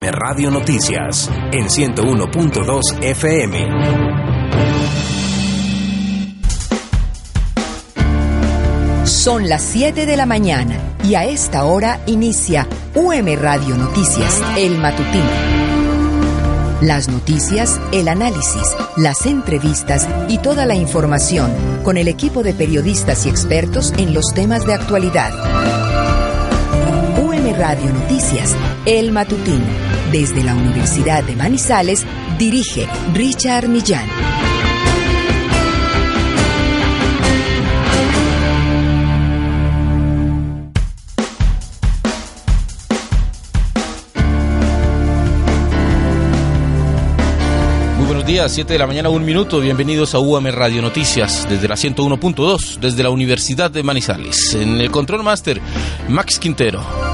Radio Noticias en 101.2 FM. Son las 7 de la mañana y a esta hora inicia UM Radio Noticias, el matutino. Las noticias, el análisis, las entrevistas y toda la información con el equipo de periodistas y expertos en los temas de actualidad. UM Radio Noticias, el matutino. Desde la Universidad de Manizales, dirige Richard Millán. Muy buenos días, 7 de la mañana, un minuto. Bienvenidos a UAM Radio Noticias desde la 101.2, desde la Universidad de Manizales. En el Control Master, Max Quintero.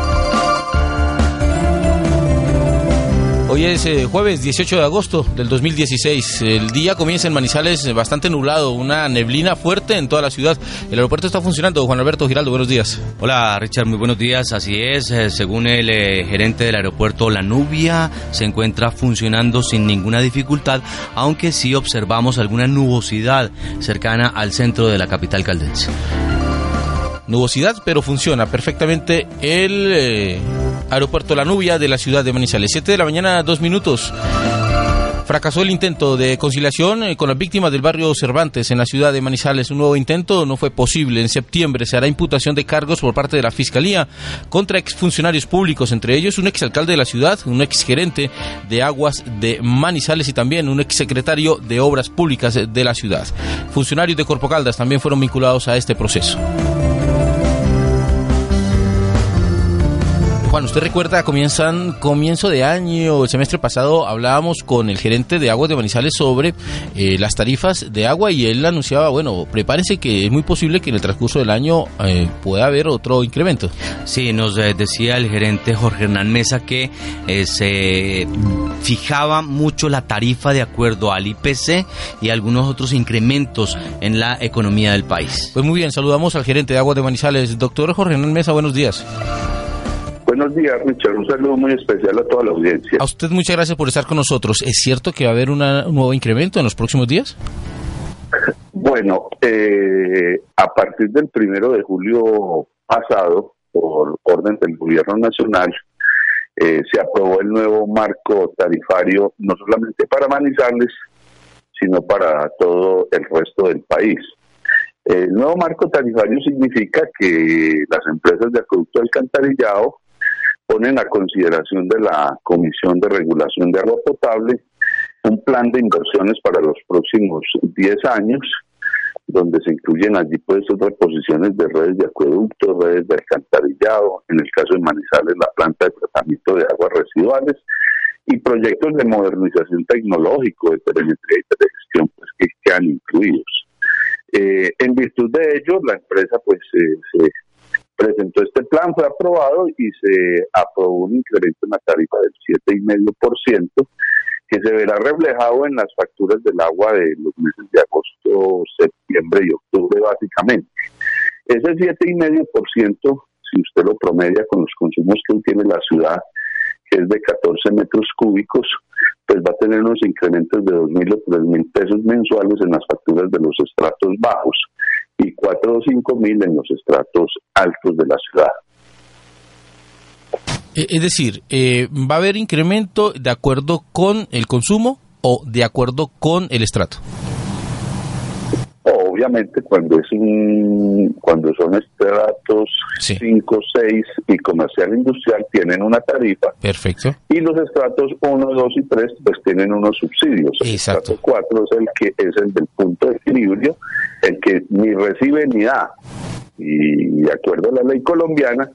Hoy es eh, jueves 18 de agosto del 2016. El día comienza en Manizales bastante nublado, una neblina fuerte en toda la ciudad. El aeropuerto está funcionando. Juan Alberto Giraldo, buenos días. Hola Richard, muy buenos días. Así es, eh, según el eh, gerente del aeropuerto La Nubia, se encuentra funcionando sin ninguna dificultad, aunque sí observamos alguna nubosidad cercana al centro de la capital caldense nubosidad, pero funciona perfectamente el eh, aeropuerto La Nubia de la ciudad de Manizales. 7 de la mañana, dos minutos. Fracasó el intento de conciliación eh, con las víctimas del barrio Cervantes en la ciudad de Manizales. Un nuevo intento no fue posible. En septiembre se hará imputación de cargos por parte de la Fiscalía contra exfuncionarios públicos, entre ellos un exalcalde de la ciudad, un exgerente de aguas de Manizales y también un exsecretario de obras públicas de la ciudad. Funcionarios de Corpo Caldas también fueron vinculados a este proceso. Juan, usted recuerda, comienzan comienzo de año, el semestre pasado hablábamos con el gerente de aguas de Manizales sobre eh, las tarifas de agua y él anunciaba, bueno, prepárense que es muy posible que en el transcurso del año eh, pueda haber otro incremento. Sí, nos eh, decía el gerente Jorge Hernán Mesa que se fijaba mucho la tarifa de acuerdo al IPC y algunos otros incrementos en la economía del país. Pues muy bien, saludamos al gerente de aguas de Manizales, doctor Jorge Hernán Mesa, buenos días. Buenos días, Richard. Un saludo muy especial a toda la audiencia. A usted muchas gracias por estar con nosotros. ¿Es cierto que va a haber un nuevo incremento en los próximos días? Bueno, eh, a partir del primero de julio pasado, por orden del Gobierno Nacional, eh, se aprobó el nuevo marco tarifario, no solamente para Manizales, sino para todo el resto del país. El nuevo marco tarifario significa que las empresas de acueducto alcantarillado ponen a consideración de la Comisión de Regulación de Agua Potable un plan de inversiones para los próximos 10 años, donde se incluyen allí pues reposiciones de redes de acueductos, redes de alcantarillado, en el caso de Manizales la planta de tratamiento de aguas residuales y proyectos de modernización tecnológico, de telemetría y telegestión pues que quedan incluidos. Eh, en virtud de ello, la empresa pues eh, se presentó este plan, fue aprobado y se aprobó un incremento en la tarifa del 7,5%, que se verá reflejado en las facturas del agua de los meses de agosto, septiembre y octubre básicamente. Ese 7,5%, si usted lo promedia con los consumos que tiene la ciudad, que es de 14 metros cúbicos, pues va a tener unos incrementos de 2.000 o 3.000 pesos mensuales en las facturas de los estratos bajos y 4 o 5 mil en los estratos altos de la ciudad. Eh, es decir, eh, ¿va a haber incremento de acuerdo con el consumo o de acuerdo con el estrato? Obviamente cuando es un, cuando son estratos 5, 6 y comercial industrial tienen una tarifa. Perfecto. Y los estratos 1, 2 y 3 pues tienen unos subsidios. El estrato 4 es el que es el del punto de equilibrio, el que ni recibe ni da y de acuerdo a la ley colombiana,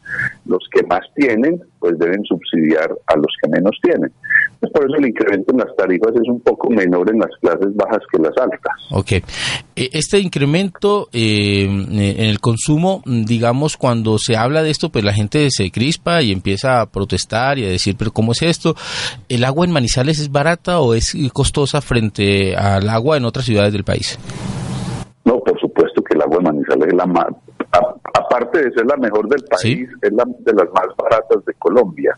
los que más tienen, pues deben subsidiar a los que menos tienen. Por eso el incremento en las tarifas es un poco menor en las clases bajas que las altas. Ok. Eh, este incremento eh, en el consumo, digamos, cuando se habla de esto, pues la gente se crispa y empieza a protestar y a decir, pero ¿cómo es esto? ¿El agua en Manizales es barata o es costosa frente al agua en otras ciudades del país? No, por supuesto que el agua de Manizales es la más, aparte de ser la mejor del país, es la de las más baratas de Colombia.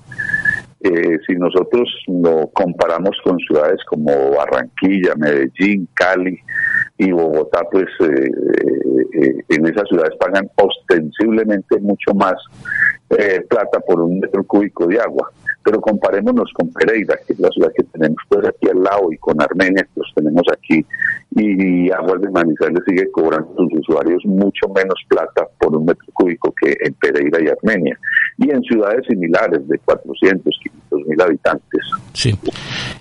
Eh, si nosotros lo comparamos con ciudades como Barranquilla, Medellín, Cali y Bogotá, pues eh, eh, en esas ciudades pagan ostensiblemente mucho más plata por un metro cúbico de agua. Pero comparémonos con Pereira, que es la ciudad que tenemos pues aquí al lado, y con Armenia, que los tenemos aquí, y Aguas de Manizales sigue cobrando a sus usuarios mucho menos plata por un metro cúbico que en Pereira y Armenia, y en ciudades similares de 400, 500 mil habitantes. Sí.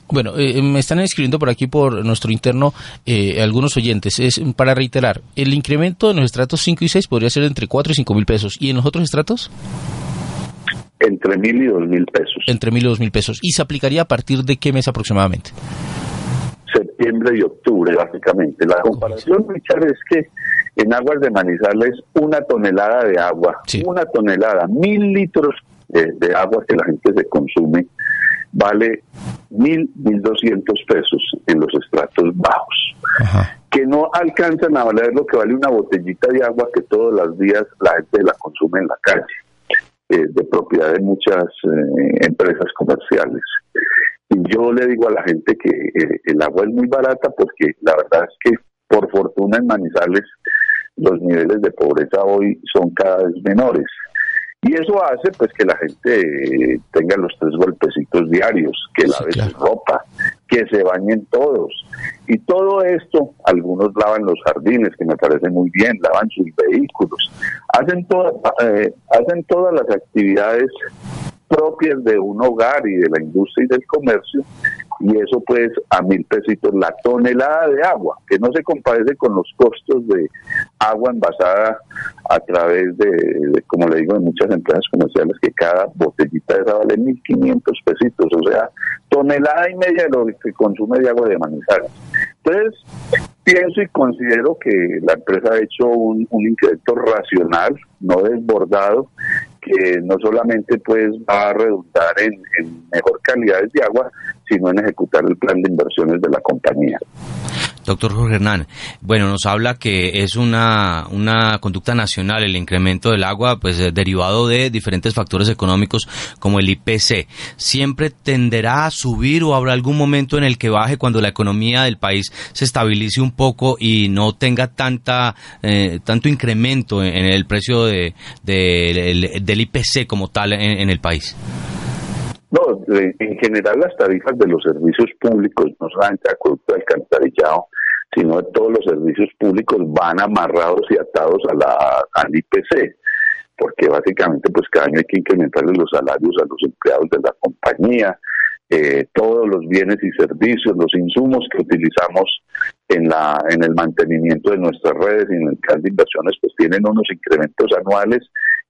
Bueno, eh, me están escribiendo por aquí, por nuestro interno, eh, algunos oyentes. Es para reiterar, el incremento en los estratos 5 y 6 podría ser entre 4 y 5 mil pesos. ¿Y en los otros estratos? Entre mil y dos mil pesos. Entre mil y dos mil pesos. ¿Y se aplicaría a partir de qué mes aproximadamente? Septiembre y octubre, básicamente. La comparación, Richard, es que en aguas de Manizales una tonelada de agua, una tonelada, mil litros de, agua que la gente se consume, vale mil, mil doscientos pesos en los estratos bajos. que no alcanzan a valer lo que vale una botellita de agua que todos los días la gente la consume en la calle. Eh, de propiedad de muchas eh, empresas comerciales. Y yo le digo a la gente que eh, el agua es muy barata porque la verdad es que por fortuna en Manizales los niveles de pobreza hoy son cada vez menores. Y eso hace pues que la gente tenga los tres golpecitos diarios, que lave su ropa, que se bañen todos. Y todo esto, algunos lavan los jardines, que me parece muy bien, lavan sus vehículos, hacen, eh, hacen todas las actividades propias de un hogar y de la industria y del comercio y eso pues a mil pesitos la tonelada de agua, que no se comparece con los costos de agua envasada a través de, como le digo, de muchas empresas comerciales que cada botellita de esa vale mil quinientos pesitos, o sea, tonelada y media de lo que consume de agua de manizales. Entonces, pienso y considero que la empresa ha hecho un, un incremento racional, no desbordado, que no solamente pues va a redundar en, mejor calidad de agua, sino en ejecutar el plan de inversiones de la compañía. Doctor Jorge Hernán, bueno, nos habla que es una, una conducta nacional el incremento del agua, pues eh, derivado de diferentes factores económicos como el IPC. ¿Siempre tenderá a subir o habrá algún momento en el que baje cuando la economía del país se estabilice un poco y no tenga tanta, eh, tanto incremento en, el precio de, del IPC como tal en, el país? No, en general las tarifas de los servicios públicos, no solamente acueducto alcantarillado, sino todos los servicios públicos van amarrados y atados a la, al IPC, porque básicamente pues cada año hay que incrementarle los salarios a los empleados de la compañía, eh, todos los bienes y servicios, los insumos que utilizamos en, la, en el mantenimiento de nuestras redes y en el caso de inversiones, pues tienen unos incrementos anuales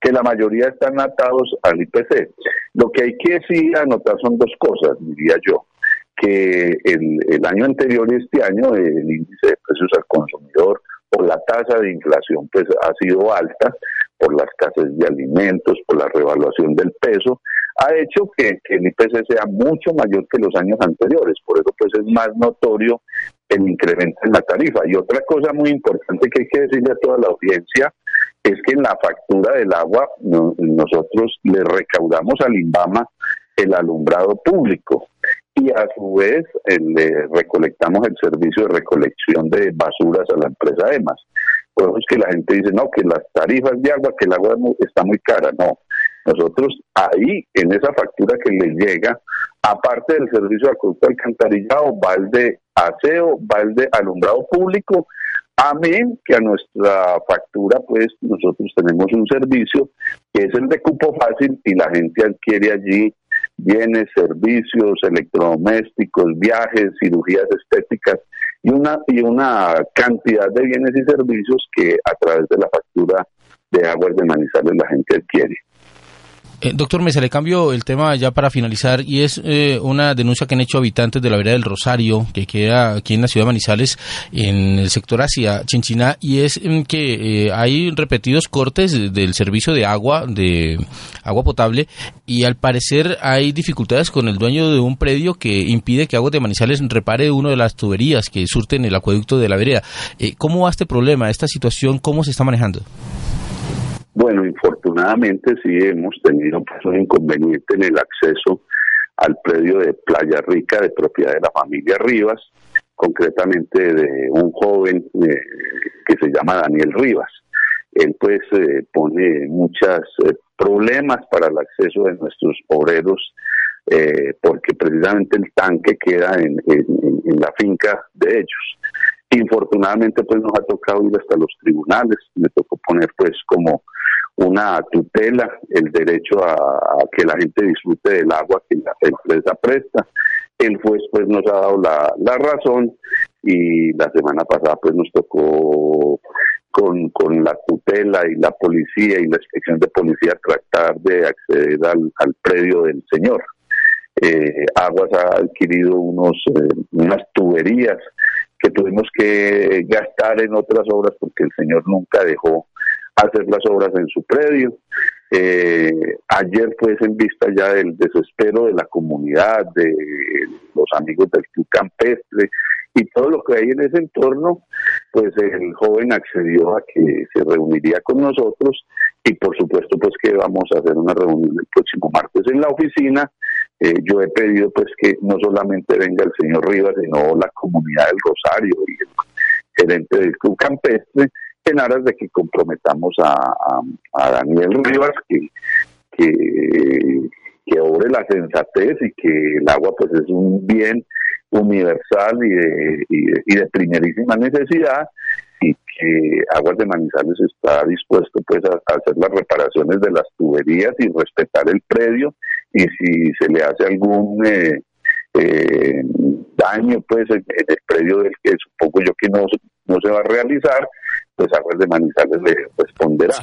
que la mayoría están atados al IPC. Lo que hay que sí anotar son dos cosas, diría yo, que el, año anterior y este año el índice de precios al consumidor o la tasa de inflación pues ha sido alta por la escasez de alimentos, por la revaluación del peso, ha hecho que, el IPC sea mucho mayor que los años anteriores. Por eso pues es más notorio el incremento en la tarifa. Y otra cosa muy importante que hay que decirle a toda la audiencia es que en la factura del agua nosotros le recaudamos al INVAMA el alumbrado público y a su vez le recolectamos el servicio de recolección de basuras a la empresa EMAS. Por eso es que la gente dice, no, que las tarifas de agua, que el agua está muy cara. No, nosotros ahí, en esa factura que les llega, aparte del servicio de acueducto alcantarillado, va el de aseo, va el de alumbrado público, amén que a nuestra factura, pues nosotros tenemos un servicio que es el de cupo fácil y la gente adquiere allí bienes, servicios, electrodomésticos, viajes, cirugías estéticas y una, y una cantidad de bienes y servicios que a través de la factura de aguas de Manizales la gente adquiere. Eh, doctor Mesa, le cambio el tema ya para finalizar y es eh, una denuncia que han hecho habitantes de la vereda del Rosario, que queda aquí en la ciudad de Manizales, en el sector hacia Chinchiná, y es mm, que eh, hay repetidos cortes del servicio de agua, de agua potable, y al parecer hay dificultades con el dueño de un predio que impide que Aguas de Manizales repare una de las tuberías que surten el acueducto de la vereda. ¿Cómo va este problema, esta situación, cómo se está manejando? Bueno, infortunadamente sí hemos tenido pues, un inconveniente en el acceso al predio de Playa Rica de propiedad de la familia Rivas, concretamente de un joven eh, que se llama Daniel Rivas. Él pues eh, pone muchos eh, problemas para el acceso de nuestros obreros porque precisamente el tanque queda en la finca de ellos. Infortunadamente, pues nos ha tocado ir hasta los tribunales, me tocó poner pues como una tutela el derecho a, que la gente disfrute del agua que la empresa presta. El juez pues nos ha dado la, razón y la semana pasada pues nos tocó con, la tutela y la policía y la inspección de policía tratar de acceder al, al predio del señor. Eh, Aguas ha adquirido unos, eh, unas tuberías que tuvimos que gastar en otras obras porque el señor nunca dejó hacer las obras en su predio. Eh, ayer pues en vista ya del desespero de la comunidad, de los amigos del club campestre y todo lo que hay en ese entorno, pues el joven accedió a que se reuniría con nosotros y por supuesto pues que vamos a hacer una reunión el próximo martes en la oficina. Eh, yo he pedido pues que no solamente venga el señor Rivas, sino la comunidad del Rosario y el gerente del club campestre en aras de que comprometamos a, Daniel Rivas que, que, que obre la sensatez y que el agua pues es un bien universal y de, y de, primerísima necesidad que Aguas de Manizales está dispuesto pues a, hacer las reparaciones de las tuberías y respetar el predio y si se le hace algún eh, eh, daño pues en, el predio del que supongo yo que no, no se va a realizar pues Aguas de Manizales le responderá.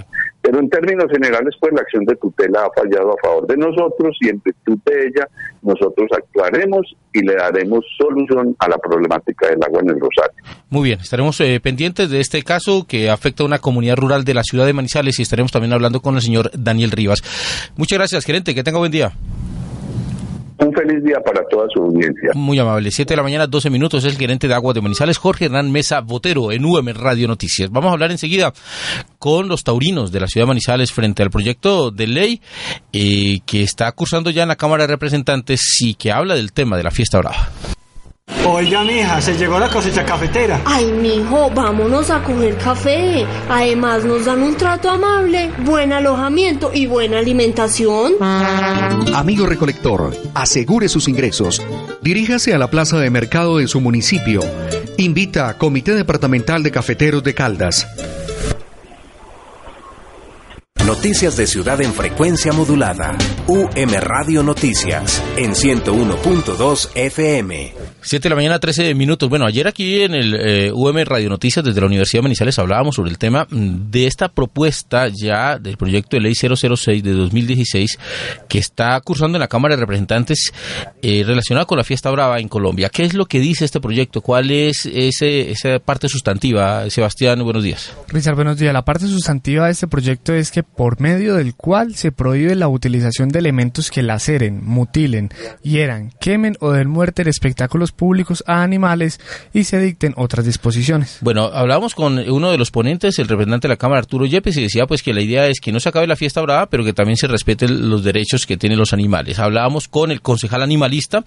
Pero en términos generales, pues la acción de tutela ha fallado a favor de nosotros y en virtud de ella nosotros actuaremos y le daremos solución a la problemática del agua en el Rosario. Muy bien, estaremos eh, pendientes de este caso que afecta a una comunidad rural de la ciudad de Manizales y estaremos también hablando con el señor Daniel Rivas. Muchas gracias, gerente, que tenga buen día. Feliz día para toda su audiencia. Muy amable. Siete de la mañana, 12 minutos. Es el gerente de Agua de Manizales, Jorge Hernán Mesa Botero, en UM Radio Noticias. Vamos a hablar enseguida con los taurinos de la ciudad de Manizales frente al proyecto de ley eh, que está cursando ya en la Cámara de Representantes y que habla del tema de la fiesta brava. Oiga, mija, se llegó la cosecha cafetera. Ay, mijo, vámonos a coger café. Además, nos dan un trato amable, buen alojamiento y buena alimentación. Amigo recolector, asegure sus ingresos. Diríjase a la plaza de mercado de su municipio. Invita a Comité Departamental de Cafeteros de Caldas. Noticias de Ciudad en frecuencia modulada. UM Radio Noticias en 101.2 FM. 7 de la mañana, 13 minutos. Bueno, ayer aquí en el UM Radio Noticias desde la Universidad de Manizales hablábamos sobre el tema mm, de esta propuesta ya del proyecto de ley 006 de 2016 que está cursando en la Cámara de Representantes eh, relacionada con la fiesta brava en Colombia. ¿Qué es lo que dice este proyecto? ¿Cuál es ese, esa parte sustantiva? Sebastián, buenos días. Richard, buenos días. La parte sustantiva de este proyecto es que por medio del cual se prohíbe la utilización de elementos que laceren, mutilen, hieran, quemen o den muerte en espectáculos públicos a animales y se dicten otras disposiciones. Bueno, hablamos con uno de los ponentes, el representante de la Cámara, Arturo Yepes, y decía pues que la idea es que no se acabe la fiesta brava, pero que también se respeten los derechos que tienen los animales. Hablábamos con el concejal animalista,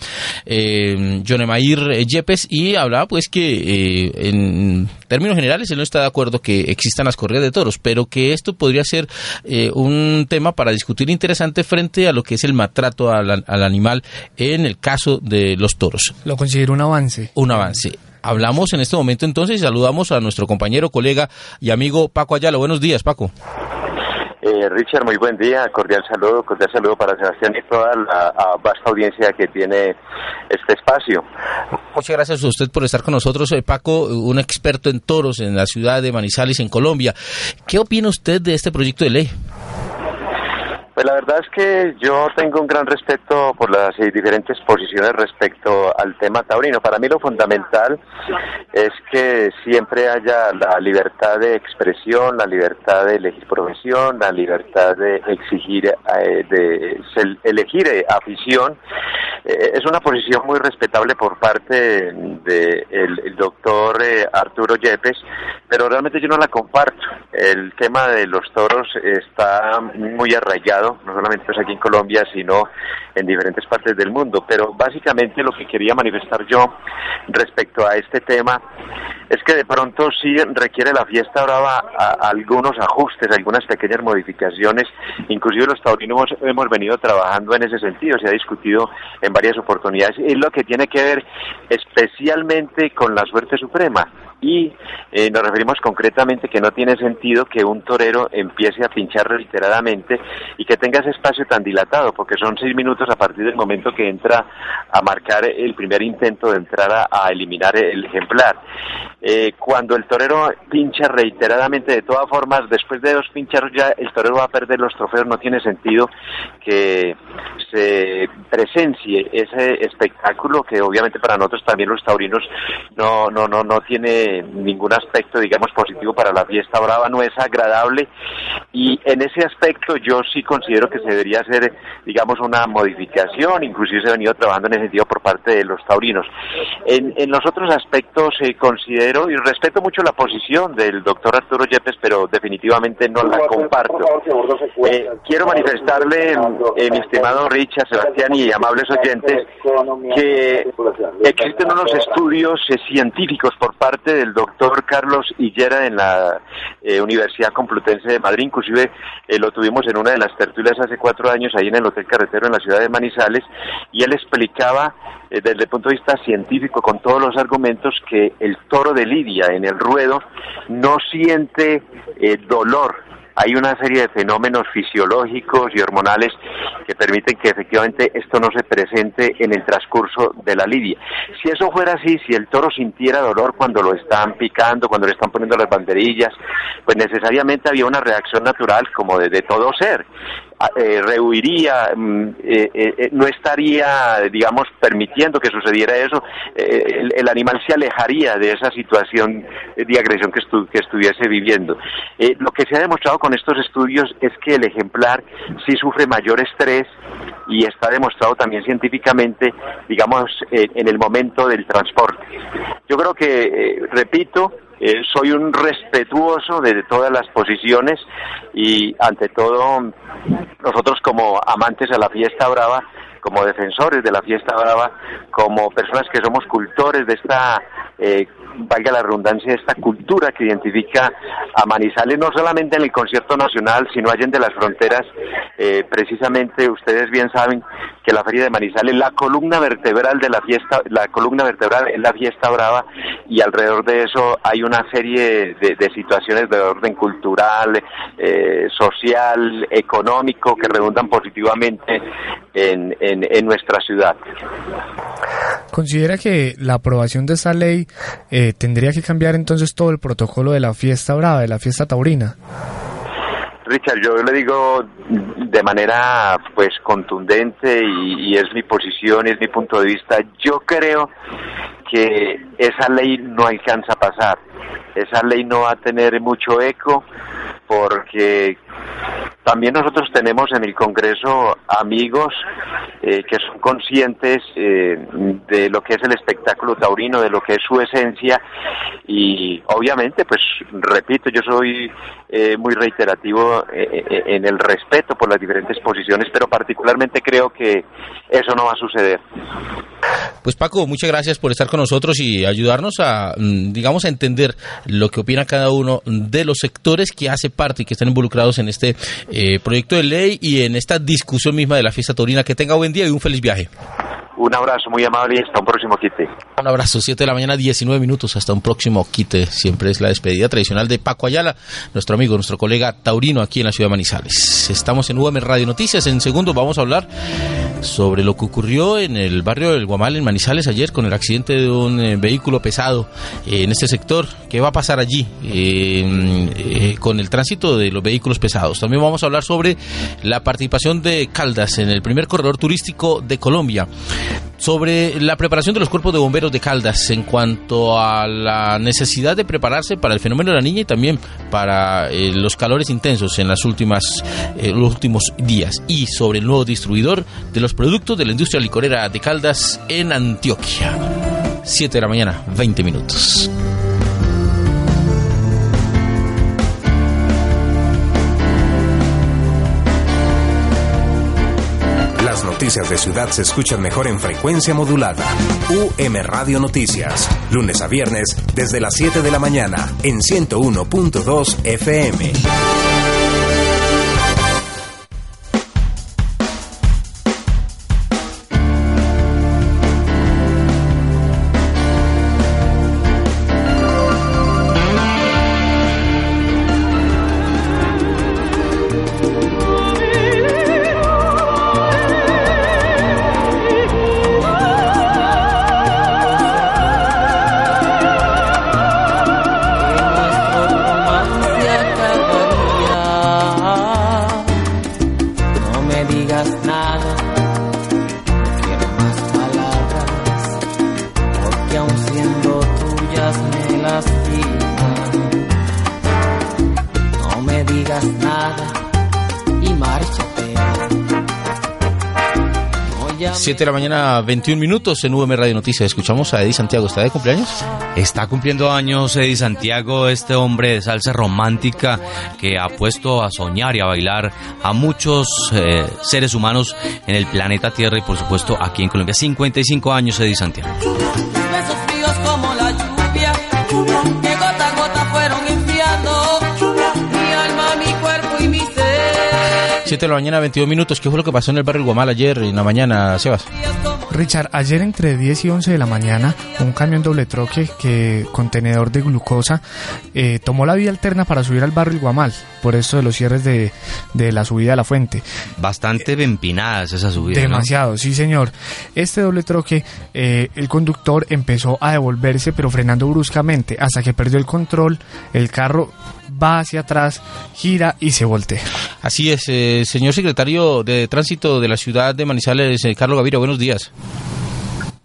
eh, John Emair Yepes, y hablaba pues que eh, en términos generales él no está de acuerdo que existan las corridas de toros, pero que esto podría ser eh, un tema para discutir interesante frente a lo que es el maltrato al, animal en el caso de los toros. Lo considero un avance. Un avance. Hablamos en este momento entonces y saludamos a nuestro compañero, colega y amigo Paco Ayala. Buenos días, Paco. Eh, Richard, muy buen día, cordial saludo, cordial saludo para Sebastián y toda la vasta audiencia que tiene este espacio. Muchas gracias a usted por estar con nosotros, eh, Paco, un experto en toros en la ciudad de Manizales, en Colombia. ¿Qué opina usted de este proyecto de ley? Pues la verdad es que yo tengo un gran respeto por las eh, diferentes posiciones respecto al tema taurino. Para mí lo fundamental es que siempre haya la libertad de expresión, la libertad de elegir profesión, la libertad de exigir, eh, de elegir eh, afición. es una posición muy respetable por parte del doctor Arturo Yepes, pero realmente yo no la comparto. El tema de los toros está muy arraigado no solamente pues aquí en Colombia, sino en diferentes partes del mundo. Pero básicamente lo que quería manifestar yo respecto a este tema es que de pronto sí requiere la fiesta brava algunos ajustes, algunas pequeñas modificaciones. Inclusive los taurinos hemos, venido trabajando en ese sentido, se ha discutido en varias oportunidades. Es lo que tiene que ver especialmente con la suerte suprema y eh, nos referimos concretamente que no tiene sentido que un torero empiece a pinchar reiteradamente y que tenga ese espacio tan dilatado, porque son seis minutos a partir del momento que entra a marcar el primer intento de entrar a, eliminar el ejemplar. Eh, cuando el torero pincha reiteradamente, de todas formas, después de dos pincharos ya el torero va a perder los trofeos, no tiene sentido que se presencie ese espectáculo que obviamente para nosotros también los taurinos no, no, no, no tiene ningún aspecto, digamos, positivo para la fiesta brava, no es agradable y en ese aspecto yo sí considero que se debería hacer, digamos, una modificación, inclusive se ha venido trabajando en ese sentido por parte de los taurinos. En, los otros aspectos eh, considero y respeto mucho la posición del doctor Arturo Yepes, pero definitivamente no la comparto. Eh, quiero manifestarle, eh, mi estimado Richard, Sebastián y amables oyentes, que existen unos estudios científicos por parte de el doctor Carlos Hillera en la eh, Universidad Complutense de Madrid, inclusive eh, lo tuvimos en una de las tertulias hace cuatro años ahí en el Hotel Carretero en la ciudad de Manizales, y él explicaba eh, desde el punto de vista científico con todos los argumentos que el toro de Lidia en el ruedo no siente dolor hay una serie de fenómenos fisiológicos y hormonales que permiten que efectivamente esto no se presente en el transcurso de la lidia. Si eso fuera así, si el toro sintiera dolor cuando lo están picando, cuando le están poniendo las banderillas, pues necesariamente había una reacción natural como de, de todo ser. Eh, rehuiría, mm, eh, eh, no estaría, digamos, permitiendo que sucediera eso, el, animal se alejaría de esa situación de agresión que, que estuviese viviendo. lo que se ha demostrado con estos estudios es que el ejemplar sí sufre mayor estrés y está demostrado también científicamente, digamos, en el momento del transporte. Yo creo que, repito, eh, soy un respetuoso de todas las posiciones y ante todo nosotros como amantes a la fiesta brava, como defensores de la fiesta brava, como personas que somos cultores de esta eh, valga la redundancia, esta cultura que identifica a Manizales, no solamente en el concierto nacional, sino allá de las fronteras. Eh, precisamente ustedes bien saben que la Feria de Manizales, la columna vertebral de la fiesta, la columna vertebral es la fiesta brava y alrededor de eso hay una serie de, situaciones de orden cultural, eh, social, económico que redundan positivamente en, en nuestra ciudad. ¿Considera que la aprobación de esta ley eh, tendría que cambiar entonces todo el protocolo de la fiesta brava, de la fiesta taurina? Richard, yo le digo de manera pues contundente y, y, es mi posición y es mi punto de vista. Yo creo que esa ley no alcanza a pasar. Esa ley no va a tener mucho eco porque también nosotros tenemos en el Congreso amigos eh, que son conscientes eh, de lo que es el espectáculo taurino, de lo que es su esencia y obviamente, pues repito, yo soy eh, muy reiterativo en el respeto por las diferentes posiciones, pero particularmente creo que eso no va a suceder. Pues Paco, muchas gracias por estar con nosotros y ayudarnos a, mm, digamos, a entender lo que opina cada uno de los sectores que hace parte y que están involucrados en este eh, proyecto de ley y en esta discusión misma de la fiesta taurina. Que tenga buen día y un feliz viaje. Un abrazo muy amable y hasta un próximo quite. Un abrazo, 7 de la mañana, 19 minutos, hasta un próximo quite. Siempre es la despedida tradicional de Paco Ayala, nuestro amigo, nuestro colega taurino aquí en la ciudad de Manizales. Estamos en UM Radio Noticias. En segundos vamos a hablar sobre lo que ocurrió en el barrio del Guamal, en Manizales, ayer con el accidente de un eh, vehículo pesado eh, en este sector. ¿Qué va a pasar allí eh, con el tránsito de los vehículos pesados? También vamos a hablar sobre la participación de Caldas en el primer corredor turístico de Colombia sobre la preparación de los cuerpos de bomberos de Caldas en cuanto a la necesidad de prepararse para el fenómeno de la niña y también para eh, los calores intensos en las últimas eh, los últimos días y sobre el nuevo distribuidor de los productos de la industria licorera de Caldas en Antioquia. 7 de la mañana, 20 minutos. Noticias de ciudad se escuchan mejor en frecuencia modulada. UM Radio Noticias. Lunes a viernes desde las 7 de la mañana en 101.2 FM. 7 de la mañana, 21 minutos en VM Radio Noticias. Escuchamos a Eddie Santiago. ¿Está de cumpleaños? Está cumpliendo años Eddie Santiago, este hombre de salsa romántica que ha puesto a soñar y a bailar a muchos eh, seres humanos en el planeta Tierra y por supuesto aquí en Colombia. 55 años Eddie Santiago. 7 de la mañana, 22 minutos. ¿Qué fue lo que pasó en el barrio Guamal ayer en la mañana, Sebas? Richard, ayer entre 10 y 11 de la mañana, un camión doble troque que contenedor de glucosa eh, tomó la vía alterna para subir al barrio Guamal, por esto de los cierres de, la subida a la fuente. Bastante empinadas esa subida. Demasiado, sí señor. Este doble troque, eh, el conductor empezó a devolverse, pero frenando bruscamente, hasta que perdió el control, el carro va hacia atrás, gira y se voltea. Así es, eh, señor secretario de Tránsito de la ciudad de Manizales, eh, Carlos Gaviria, buenos días.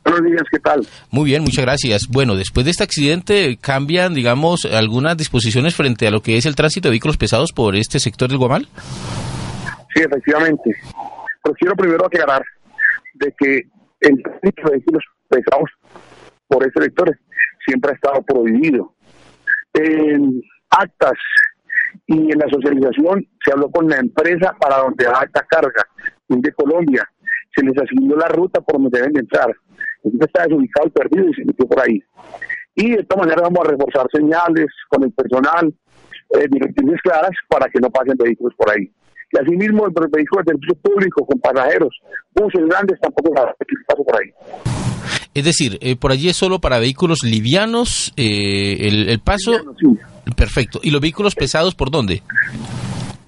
Buenos días, ¿qué tal? Muy bien, muchas gracias. Bueno, después de este accidente, ¿cambian, digamos, algunas disposiciones frente a lo que es el tránsito de vehículos pesados por este sector del Guamal? Sí, efectivamente. Pero quiero primero aclarar de que el tránsito de vehículos pesados por este sector siempre ha estado prohibido. En actas y en la socialización se habló con la empresa para donde va esta carga, de Colombia. Se les asignó la ruta por donde deben entrar. Entonces está desubicado y perdido y se metió por ahí. Y de esta manera vamos a reforzar señales con el personal, eh, directrices claras para que no pasen vehículos por ahí. Y asimismo, los vehículos de servicio público con pasajeros, buses grandes, tampoco paso por ahí. Es decir, eh, por allí es solo para vehículos livianos eh, el, paso. Perfecto. ¿Y los vehículos pesados por dónde?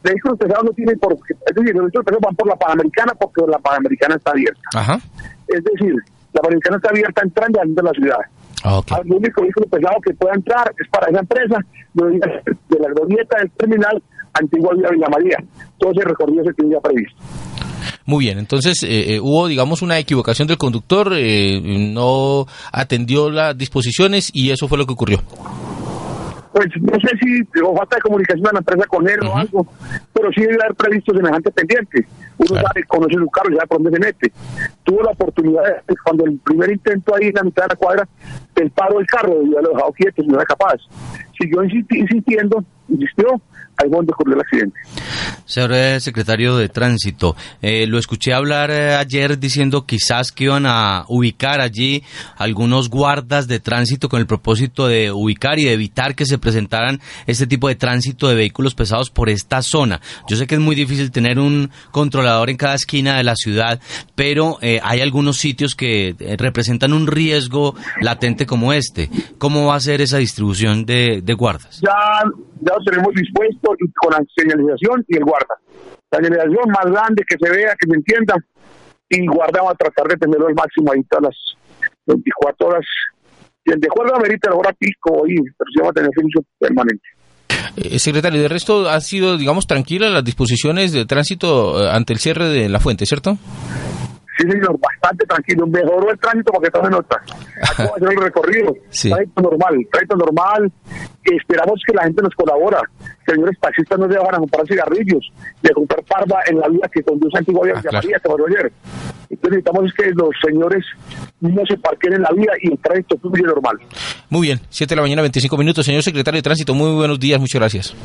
Vehículos pesados no tienen por. Es decir, los vehículos pesados van por la Panamericana porque la Panamericana está abierta. Ajá. Es decir, la Panamericana está abierta entrando de la ciudad. Ah, okay. El único vehículo pesado que pueda entrar es para esa empresa de la glorieta del terminal Antigua Villa María. Todo ese recorrido se tenía previsto. Muy bien, entonces eh, eh, hubo, digamos, una equivocación del conductor, eh, no atendió las disposiciones y eso fue lo que ocurrió. Pues no sé si o falta de comunicación de la empresa con él o algo, pero sí debe haber previsto semejante pendiente. Uno sabe, conoce su carro y sabe por dónde se mete. Tuvo la oportunidad, de, cuando el primer intento ahí en la mitad de la cuadra, el paro del carro, y lo dejado quieto, no era capaz. Siguió insistiendo, insistió, ahí donde ocurrió el accidente. Señor eh, secretario de Tránsito, eh, lo escuché hablar eh, ayer diciendo quizás que iban a ubicar allí algunos guardas de tránsito con el propósito de ubicar y de evitar que se presentaran este tipo de tránsito de vehículos pesados por esta zona. Yo sé que es muy difícil tener un controlador en cada esquina de la ciudad, pero hay algunos sitios que representan un riesgo latente como este. ¿Cómo va a ser esa distribución de, guardas? Ya, ya lo tenemos dispuesto con la señalización y el guarda. La señalización más grande que se vea, que se entienda, y guarda va a tratar de tenerlo al máximo ahí todas las 24 horas. Si el de juego amerita la hora pico y pero se va a tener servicio permanente. Eh, secretario, de resto ha sido, digamos, tranquila las disposiciones de tránsito eh, ante el cierre de la fuente, ¿cierto? Sí, señor, bastante tranquilo. Mejoró el tránsito porque está en nota. Acabo de hacer el recorrido. Sí. Tránsito normal, tránsito normal. Esperamos que la gente nos colabora. Señores taxistas no se van a comprar cigarrillos, de comprar parva en la vía que conduce a Antigua Ah, Vía claro. María, que ayer. Entonces necesitamos que los señores no se parquen en la vía y el tránsito fluye normal. Muy bien, 7 de la mañana, 25 minutos. Señor secretario de Tránsito, muy buenos días, muchas gracias.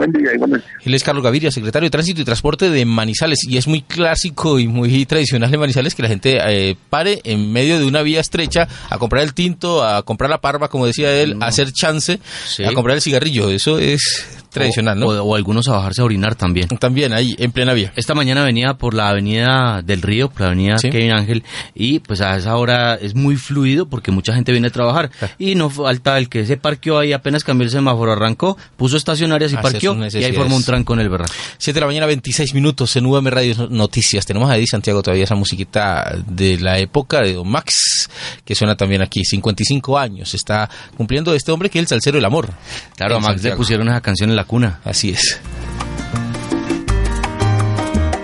Buen día, igualmente. Él es Carlos Gaviria, secretario de Tránsito y Transporte de Manizales. Y es muy clásico y muy tradicional en Manizales que la gente eh, pare en medio de una vía estrecha a comprar el tinto, a comprar la parva, como decía él, a hacer chance, Sí. a comprar el cigarrillo. Eso es tradicional, ¿no? O, o algunos a bajarse a orinar también. También ahí, en plena vía. Esta mañana venía por la avenida del Río, por la avenida Sí. Kevin Ángel, y pues a esa hora es muy fluido porque mucha gente viene a trabajar. Y no falta el que se parqueó ahí, apenas cambió el semáforo, arrancó, puso estacionarias y parqueó, y ahí formó un tranco en el berraco. 7 de la mañana, 26 minutos en UM Radio Noticias. Tenemos a Eddie Santiago todavía esa musiquita de la época de Don Max, que suena también aquí. 55 años está cumpliendo este hombre que es el salsero del amor. Claro, a Max le pusieron esa canción en la cuna. Así es.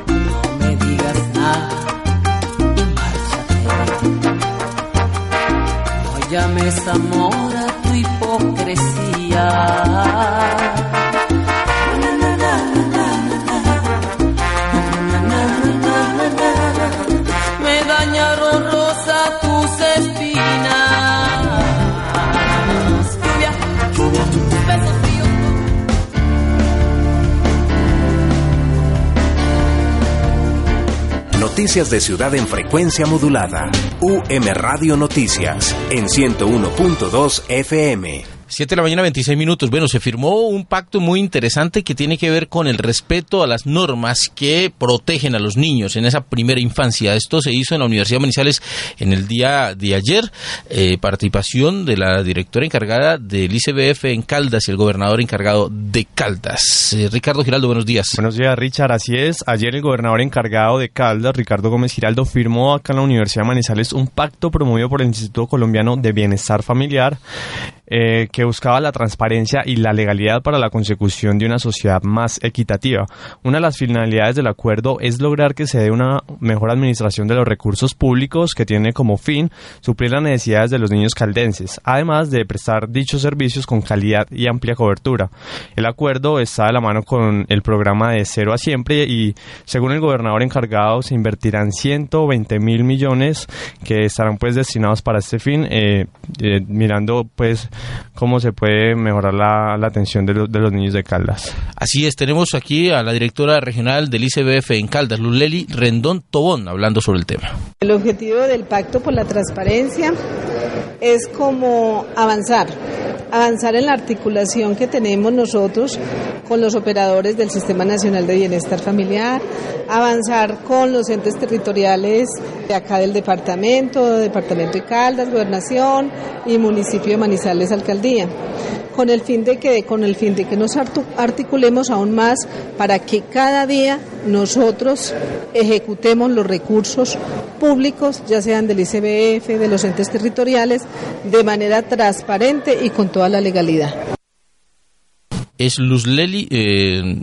No me digas nada y márchate. No llames amor a tu hipocresía. Noticias de Ciudad en frecuencia modulada. UM Radio Noticias en 101.2 FM. 7 de la mañana, 26 minutos. Bueno, se firmó un pacto muy interesante que tiene que ver con el respeto a las normas que protegen a los niños en esa primera infancia. Esto se hizo en la Universidad de Manizales en el día de ayer. Eh, participación de la directora encargada del ICBF en Caldas y el gobernador encargado de Caldas. Eh, Ricardo Giraldo, buenos días. Buenos días, Richard. Así es. Ayer el gobernador encargado de Caldas, Ricardo Gómez Giraldo, firmó acá en la Universidad de Manizales un pacto promovido por el Instituto Colombiano de Bienestar Familiar eh, que buscaba la transparencia y la legalidad para la consecución de una sociedad más equitativa. Una de las finalidades del acuerdo es lograr que se dé una mejor administración de los recursos públicos que tiene como fin suplir las necesidades de los niños caldenses, además de prestar dichos servicios con calidad y amplia cobertura. El acuerdo está de la mano con el programa de Cero a Siempre y según el gobernador encargado se invertirán 120 mil millones que estarán pues destinados para este fin, eh, eh, mirando pues cómo se puede mejorar la, la atención de, los- de los niños de Caldas. Así es, tenemos aquí a la directora regional del ICBF en Caldas, Luleli Rendón Tobón, hablando sobre el tema. El objetivo del Pacto por la Transparencia es como avanzar, avanzar en la articulación que tenemos nosotros con los operadores del Sistema Nacional de Bienestar Familiar, avanzar con los entes territoriales de acá del departamento, departamento de Caldas, gobernación y municipio de Manizales, alcaldía con el fin de que con el fin de que nos articulemos aún más para que cada día nosotros ejecutemos los recursos públicos, ya sean del ICBF, de los entes territoriales, de manera transparente y con toda la legalidad. es Luz Leli, eh,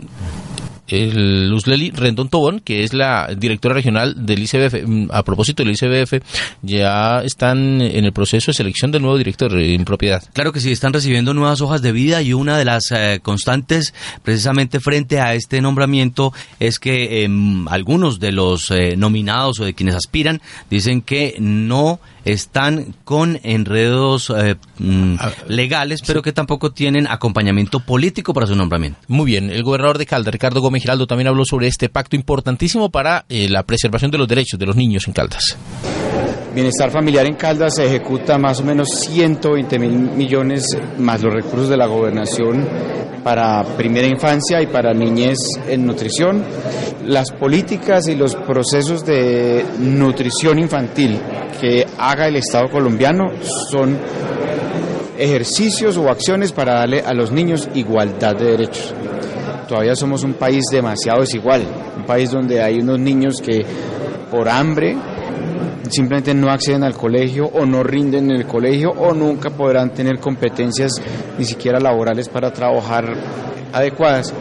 el Luz Leli Rendón Tobón, que es la directora regional del ICBF. Mm, A propósito del ICBF, ya están en el proceso de selección del nuevo director en propiedad. Claro que sí, están recibiendo nuevas hojas de vida y una de las eh, constantes precisamente frente a este nombramiento es que em, algunos de los eh, nominados o de quienes aspiran dicen que no están con enredos eh, mm, legales, pero que tampoco tienen acompañamiento político para su nombramiento. Muy bien, el gobernador de Caldas, Ricardo Gómez Giraldo, también habló sobre este pacto importantísimo para eh, la preservación de los derechos de los niños en Caldas. Bienestar familiar en Caldas se ejecuta más o menos 120 mil millones más los recursos de la gobernación para primera infancia y para niñez en nutrición. Las políticas y los procesos de nutrición infantil que haga el Estado colombiano son ejercicios o acciones para darle a los niños igualdad de derechos. Todavía somos un país demasiado desigual, un país donde hay unos niños que por hambre simplemente no acceden al colegio o no rinden en el colegio o nunca podrán tener competencias ni siquiera laborales para trabajar adecuadas.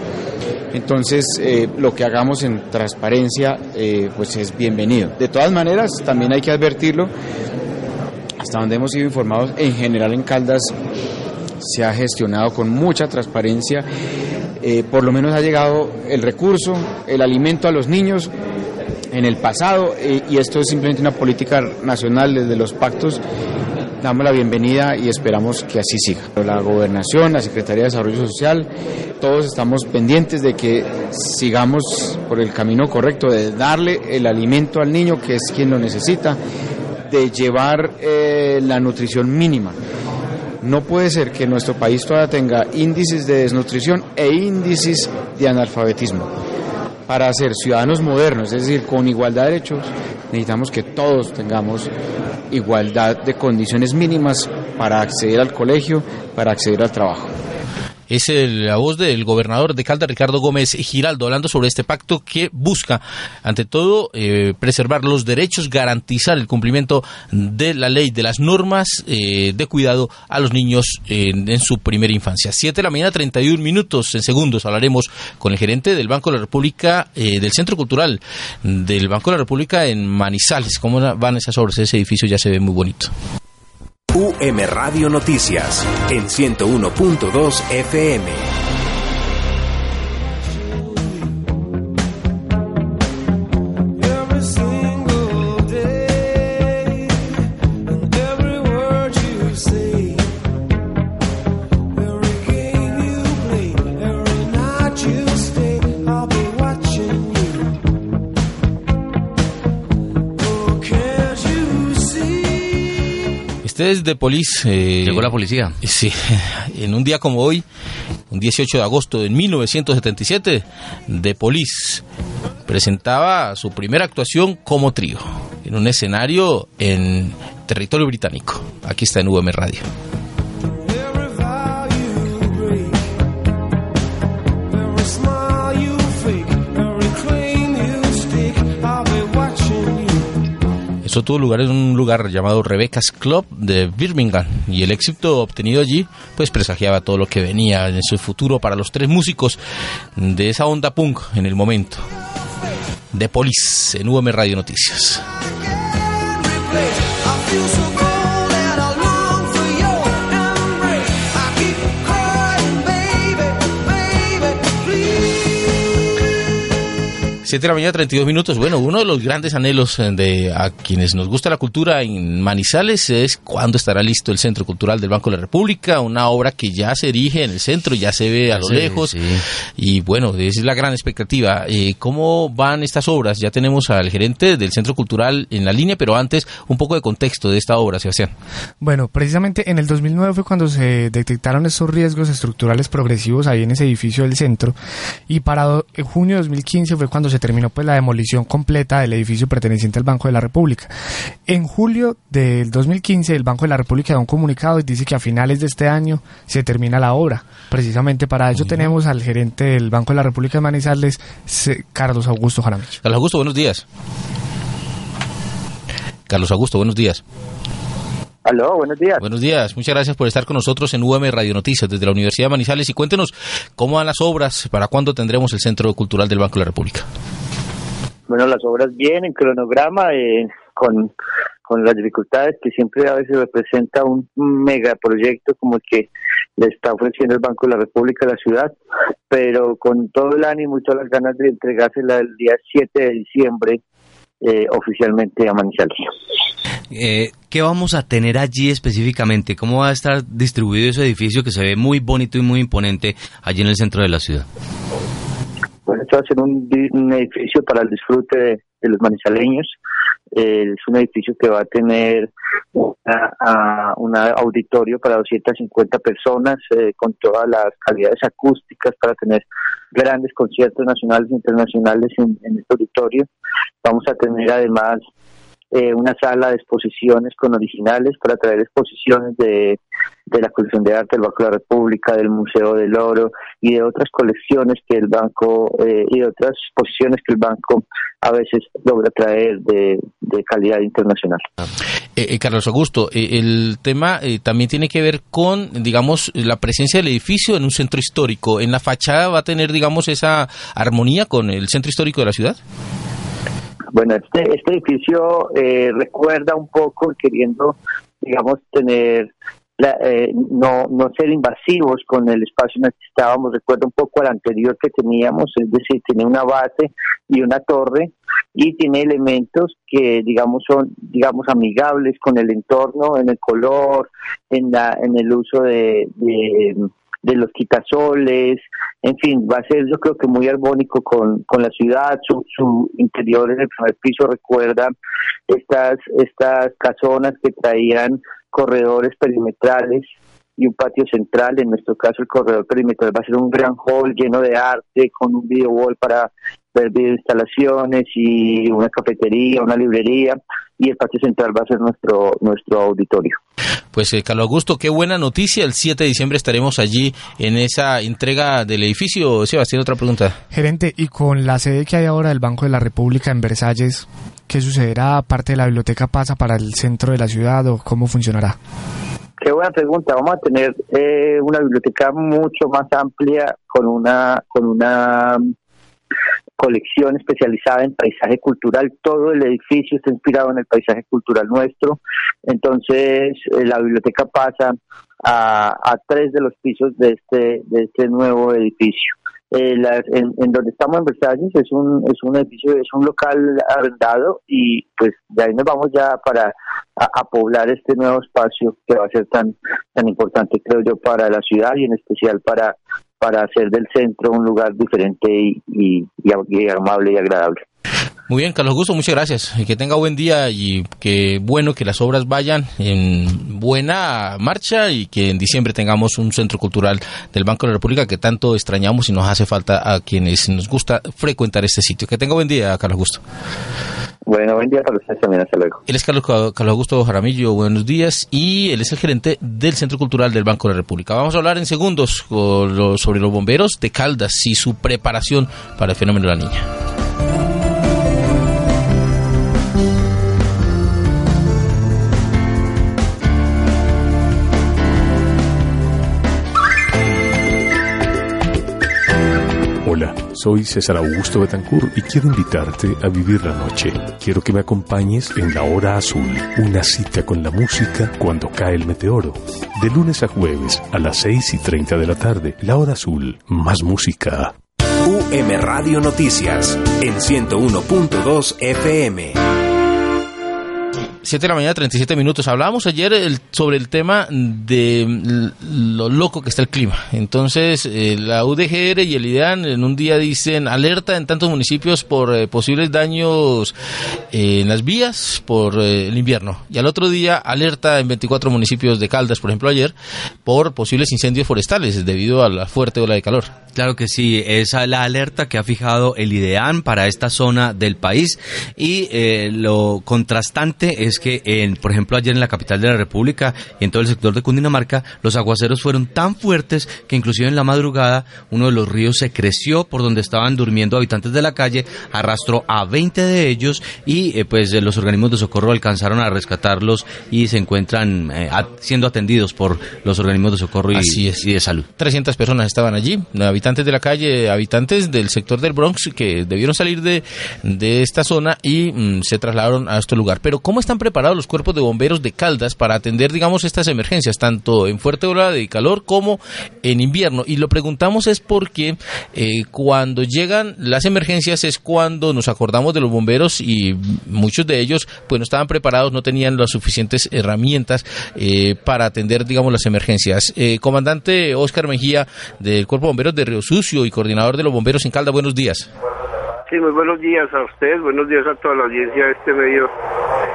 Entonces, eh, lo que hagamos en transparencia, eh, pues es bienvenido. De todas maneras, también hay que advertirlo, hasta donde hemos sido informados, en general en Caldas se ha gestionado con mucha transparencia, eh, por lo menos ha llegado el recurso, el alimento a los niños en el pasado eh, y esto es simplemente una política nacional desde los pactos. Damos la bienvenida y esperamos que así siga. La gobernación, la Secretaría de Desarrollo Social, todos estamos pendientes de que sigamos por el camino correcto, de darle el alimento al niño, que es quien lo necesita, de llevar eh, la nutrición mínima. No puede ser que nuestro país todavía tenga índices de desnutrición e índices de analfabetismo. Para ser ciudadanos modernos, es decir, con igualdad de derechos, necesitamos que todos tengamos igualdad de condiciones mínimas para acceder al colegio, para acceder al trabajo es la voz del gobernador de Caldas, Ricardo Gómez Giraldo, hablando sobre este pacto que busca, ante todo, eh, preservar los derechos, garantizar el cumplimiento de la ley, de las normas eh, de cuidado a los niños en, su primera infancia. Siete de la mañana, 31 minutos, en segundos, hablaremos con el gerente del Banco de la República, eh, del Centro Cultural del Banco de la República en Manizales. ¿Cómo van esas obras? Ese edificio ya se ve muy bonito. UM Radio Noticias en 101.2 FM. De Polis. Eh, Llegó la policía. Sí, en un día como hoy, un 18 de agosto de 1977, de Polis presentaba su primera actuación como trío en un escenario en territorio británico. Aquí está en UM Radio. Eso tuvo lugar en un lugar llamado Rebecca's Club de Birmingham y el éxito obtenido allí pues presagiaba todo lo que venía en su futuro para los tres músicos de esa onda punk en el momento. De Police en UM Radio Noticias. 7 de la mañana, 32 minutos. Bueno, uno de los grandes anhelos eh, de a quienes nos gusta la cultura en Manizales es cuándo estará listo el Centro Cultural del Banco de la República, una obra que ya se erige en el centro, ya se ve a lo lejos. Y bueno, esa es la gran expectativa. Eh, ¿Cómo van estas obras? Ya tenemos al gerente del Centro Cultural en la línea, pero antes un poco de contexto de esta obra, Sebastián. Bueno, precisamente en el 2009 fue cuando se detectaron esos riesgos estructurales progresivos ahí en ese edificio del centro y para junio de 2015 fue cuando se terminó pues la demolición completa del edificio perteneciente al Banco de la República. En julio del 2015 el Banco de la República da un comunicado y dice que a finales de este año se termina la obra. Precisamente para eso tenemos al gerente del Banco de la República de Manizales, Carlos Augusto Jaramillo. Carlos Augusto, buenos días. Carlos Augusto, buenos días. Aló, buenos días. Buenos días, muchas gracias por estar con nosotros en UM Radio Noticias desde la Universidad de Manizales y cuéntenos cómo van las obras, para cuándo tendremos el Centro Cultural del Banco de la República. Bueno, las obras bien en cronograma, eh, con, con las dificultades que siempre a veces representa un megaproyecto como el que le está ofreciendo el Banco de la República a la ciudad, pero con todo el ánimo y todas las ganas de entregársela el día 7 de diciembre eh, oficialmente a Manizales. Eh, ¿Qué vamos a tener allí específicamente? ¿Cómo va a estar distribuido ese edificio que se ve muy bonito y muy imponente allí en el centro de la ciudad? Bueno, esto va a ser un, edificio para el disfrute de, los manizaleños. Eh, es un edificio que va a tener un auditorio para 250 personas eh, con todas las calidades acústicas para tener grandes conciertos nacionales e internacionales en, en este auditorio. Vamos a tener además eh, una sala de exposiciones con originales para traer exposiciones de, de la colección de arte del Banco de la República, del Museo del Oro y de otras colecciones que el banco eh, y de otras exposiciones que el banco a veces logra traer de, de calidad internacional. Eh, eh, Carlos Augusto, eh, el tema eh, también tiene que ver con, digamos, la presencia del edificio en un centro histórico. ¿En la fachada va a tener, digamos, esa armonía con el centro histórico de la ciudad? Bueno, este, este edificio eh, recuerda un poco queriendo, digamos, tener la- eh, no, no ser invasivos con el espacio en el que estábamos. Recuerda un poco al anterior que teníamos, es decir, tiene una base y una torre y tiene elementos que, digamos, son, digamos, amigables con el entorno, en el color, en, la, en el uso de, de, de los quitasoles, en fin, va a ser yo creo que muy armónico con, con la ciudad, su, su interior en el primer piso recuerda estas, estas casonas que traían corredores perimetrales y un patio central, en nuestro caso el corredor perimetral va a ser un gran hall lleno de arte con un video wall para ver video instalaciones y una cafetería, una librería y el patio central va a ser nuestro nuestro auditorio. Pues eh, Carlos Augusto, qué buena noticia. El 7 de diciembre estaremos allí en esa entrega del edificio. Sebastián, otra pregunta. Gerente, y con la sede que hay ahora del Banco de la República en Versalles, ¿qué sucederá? ¿Parte de la biblioteca pasa para el centro de la ciudad o cómo funcionará? Qué buena pregunta. Vamos a tener eh, una biblioteca mucho más amplia con una con una colección especializada en paisaje cultural. Todo el edificio está inspirado en el paisaje cultural nuestro. Entonces, eh, la biblioteca pasa a, a tres de los pisos de este de este nuevo edificio. Eh, en, donde estamos en Versalles es un es un edificio es un local arrendado y pues de ahí nos vamos ya para a poblar este nuevo espacio que va a ser tan tan importante creo yo para la ciudad y en especial para para hacer del centro un lugar diferente y, y, y amable y agradable. Muy bien, Carlos Augusto, muchas gracias. Y que tenga buen día y que bueno que las obras vayan en buena marcha y que en diciembre tengamos un centro cultural del Banco de la República que tanto extrañamos y nos hace falta a quienes nos gusta frecuentar este sitio. Que tenga buen día, Carlos Augusto. Bueno, buen día para ustedes también, hasta luego. Él es Carlos, Carlos Augusto Jaramillo, buenos días, y él es el gerente del Centro Cultural del Banco de la República. Vamos a hablar en segundos sobre los bomberos de Caldas y su preparación para el fenómeno de la niña. Soy César Augusto Betancourt y quiero invitarte a vivir la noche. Quiero que me acompañes en la hora azul, una cita con la música cuando cae el meteoro. De lunes a jueves a las 6 y 30 de la tarde, la hora azul, más música. UM Radio Noticias en 101.2 FM. 7 de la mañana, 37 minutos. Hablábamos ayer sobre el tema de lo loco que está el clima. Entonces, eh, la UDGR y el IDEAN en un día dicen alerta en tantos municipios por eh, posibles daños eh, en las vías por el invierno. Y al otro día, alerta en 24 municipios de Caldas, por ejemplo, ayer, por posibles incendios forestales debido a la fuerte ola de calor. Claro que sí, esa es la alerta que ha fijado el IDEAN para esta zona del país y lo contrastante es que, en, por ejemplo, ayer en la capital de la República y en todo el sector de Cundinamarca, los aguaceros fueron tan fuertes que inclusive en la madrugada uno de los ríos se creció por donde estaban durmiendo habitantes de la calle, arrastró a 20 de ellos y eh, pues eh, los organismos de socorro alcanzaron a rescatarlos y se encuentran eh, siendo atendidos por los organismos de socorro y, Así es. y de salud. 300 personas estaban allí, habitantes de la calle, habitantes del sector del Bronx que debieron salir de, de esta zona y mm, se trasladaron a este lugar. Pero ¿cómo están preparados los cuerpos de bomberos de Caldas para atender, digamos, estas emergencias, tanto en fuerte ola de calor como en invierno? Y lo preguntamos es porque eh, cuando llegan las emergencias es cuando nos acordamos de los bomberos y muchos de ellos pues no estaban preparados, no tenían las suficientes herramientas eh, para atender, digamos, las emergencias. Eh, comandante Oscar Mejía del Cuerpo de Bomberos de Río Sucio y coordinador de los bomberos en Calda, buenos días. Muy buenos días a ustedes, buenos días a toda la audiencia de este medio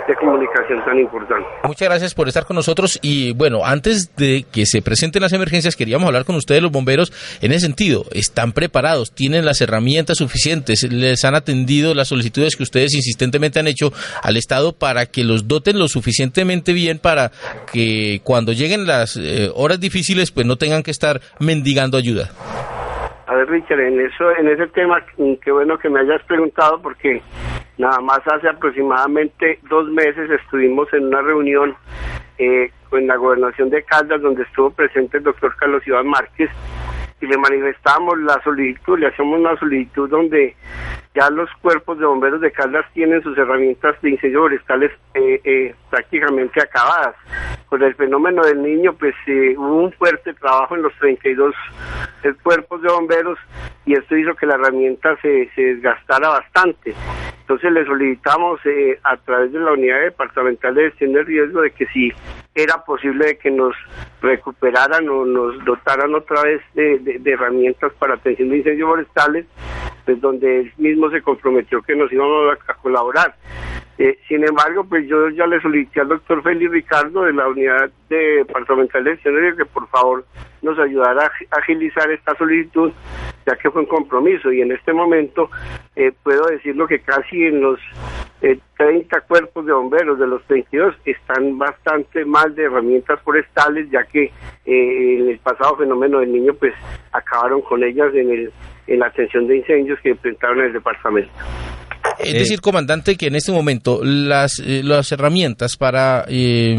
de comunicación tan importante. Muchas gracias por estar con nosotros y bueno, antes de que se presenten las emergencias, queríamos hablar con ustedes los bomberos en ese sentido. ¿Están preparados? ¿Tienen las herramientas suficientes? ¿Les han atendido las solicitudes que ustedes insistentemente han hecho al Estado para que los doten lo suficientemente bien para que cuando lleguen las eh, horas difíciles pues no tengan que estar mendigando ayuda? A ver, Richard, en eso, en ese tema, mm, qué bueno que me hayas preguntado porque nada más hace aproximadamente dos meses estuvimos en una reunión eh, con la gobernación de Caldas donde estuvo presente el doctor Carlos Iván Márquez y le manifestamos la solicitud, le hacemos una solicitud donde ya los cuerpos de bomberos de Caldas tienen sus herramientas de incendio forestales eh, eh, prácticamente acabadas. Con el fenómeno del niño, pues eh, hubo un fuerte trabajo en los 32 eh, cuerpos de bomberos y esto hizo que la herramienta se, se desgastara bastante. Entonces le solicitamos eh, a través de la unidad departamental de gestión de riesgo de que si era posible de que nos recuperaran o nos dotaran otra vez de- de herramientas para atención de incendios forestales, pues donde él mismo se comprometió que nos íbamos a, colaborar. Eh, sin embargo, pues yo ya le solicité al doctor Félix Ricardo de la unidad de departamental de riesgo que por favor nos ayudara a ag- agilizar esta solicitud, ya que fue un compromiso y en este momento eh, puedo decirlo que casi en los eh, 30 cuerpos de bomberos de los 32 están bastante mal de herramientas forestales, ya que eh, en el pasado fenómeno del niño pues acabaron con ellas en, el, en la atención de incendios que enfrentaron en el departamento. Es decir, comandante, que en este momento las, eh, las herramientas para eh,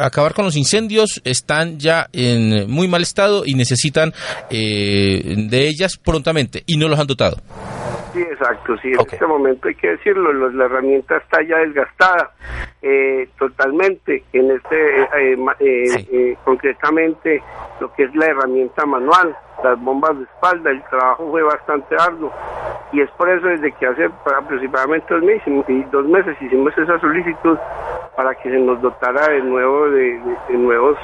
acabar con los incendios están ya en muy mal estado y necesitan eh, de ellas prontamente y no los han dotado. Sí, exacto, sí, en este momento hay que decirlo, los- la herramienta está ya desgastada eh, totalmente, en este, eh, eh, eh, eh, concretamente lo que es la herramienta manual, las bombas de espalda, el trabajo fue bastante arduo y es por eso desde que hace aproximadamente dos meses, dos meses hicimos esa solicitud para que se nos dotara de nuevo de, de- de nuevos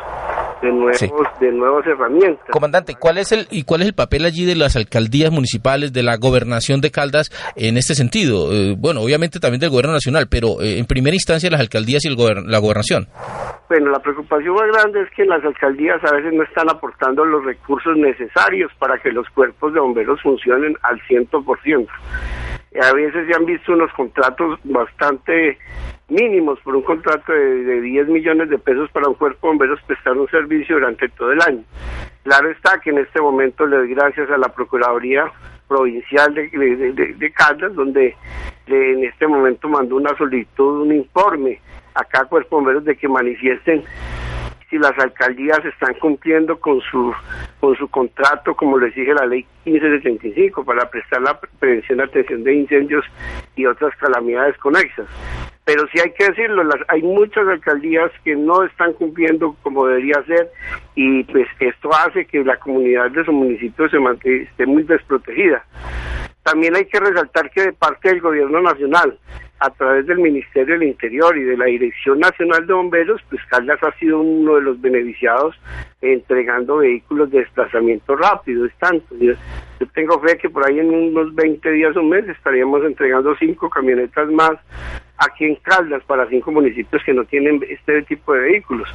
de nuevos de nuevas herramientas. Comandante, ¿cuál es el y cuál es el papel allí de las alcaldías municipales, de la gobernación de Caldas en este sentido? Eh, bueno, obviamente también del gobierno nacional, pero eh, en primera instancia las alcaldías y el gober- la gobernación. Bueno, la preocupación más grande es que las alcaldías a veces no están aportando los recursos necesarios para que los cuerpos de bomberos funcionen al 100%. A veces se han visto unos contratos bastante mínimos por un contrato de, de 10 millones de pesos para un cuerpo de bomberos prestar un servicio durante todo el año. Claro está que en este momento le doy gracias a la Procuraduría Provincial de, Caldas, donde eh, en este momento mandó una solicitud, un informe a cada cuerpo bomberos de que manifiesten si las alcaldías están cumpliendo con su con su contrato, como lo exige la ley 1575, para prestar la prevención atención de incendios y otras calamidades conexas. Pero sí hay que decirlo, las, hay muchas alcaldías que no están cumpliendo como debería ser y pues esto hace que la comunidad de su municipio se mante- esté muy desprotegida. También hay que resaltar que de parte del gobierno nacional, a través del Ministerio del Interior y de la Dirección Nacional de Bomberos, pues Caldas ha sido uno de los beneficiados entregando vehículos de desplazamiento rápido. Es tanto. Yo, yo tengo fe que por ahí en unos 20 días o un mes estaríamos entregando cinco camionetas más aquí en Caldas para cinco municipios que no tienen este tipo de vehículos.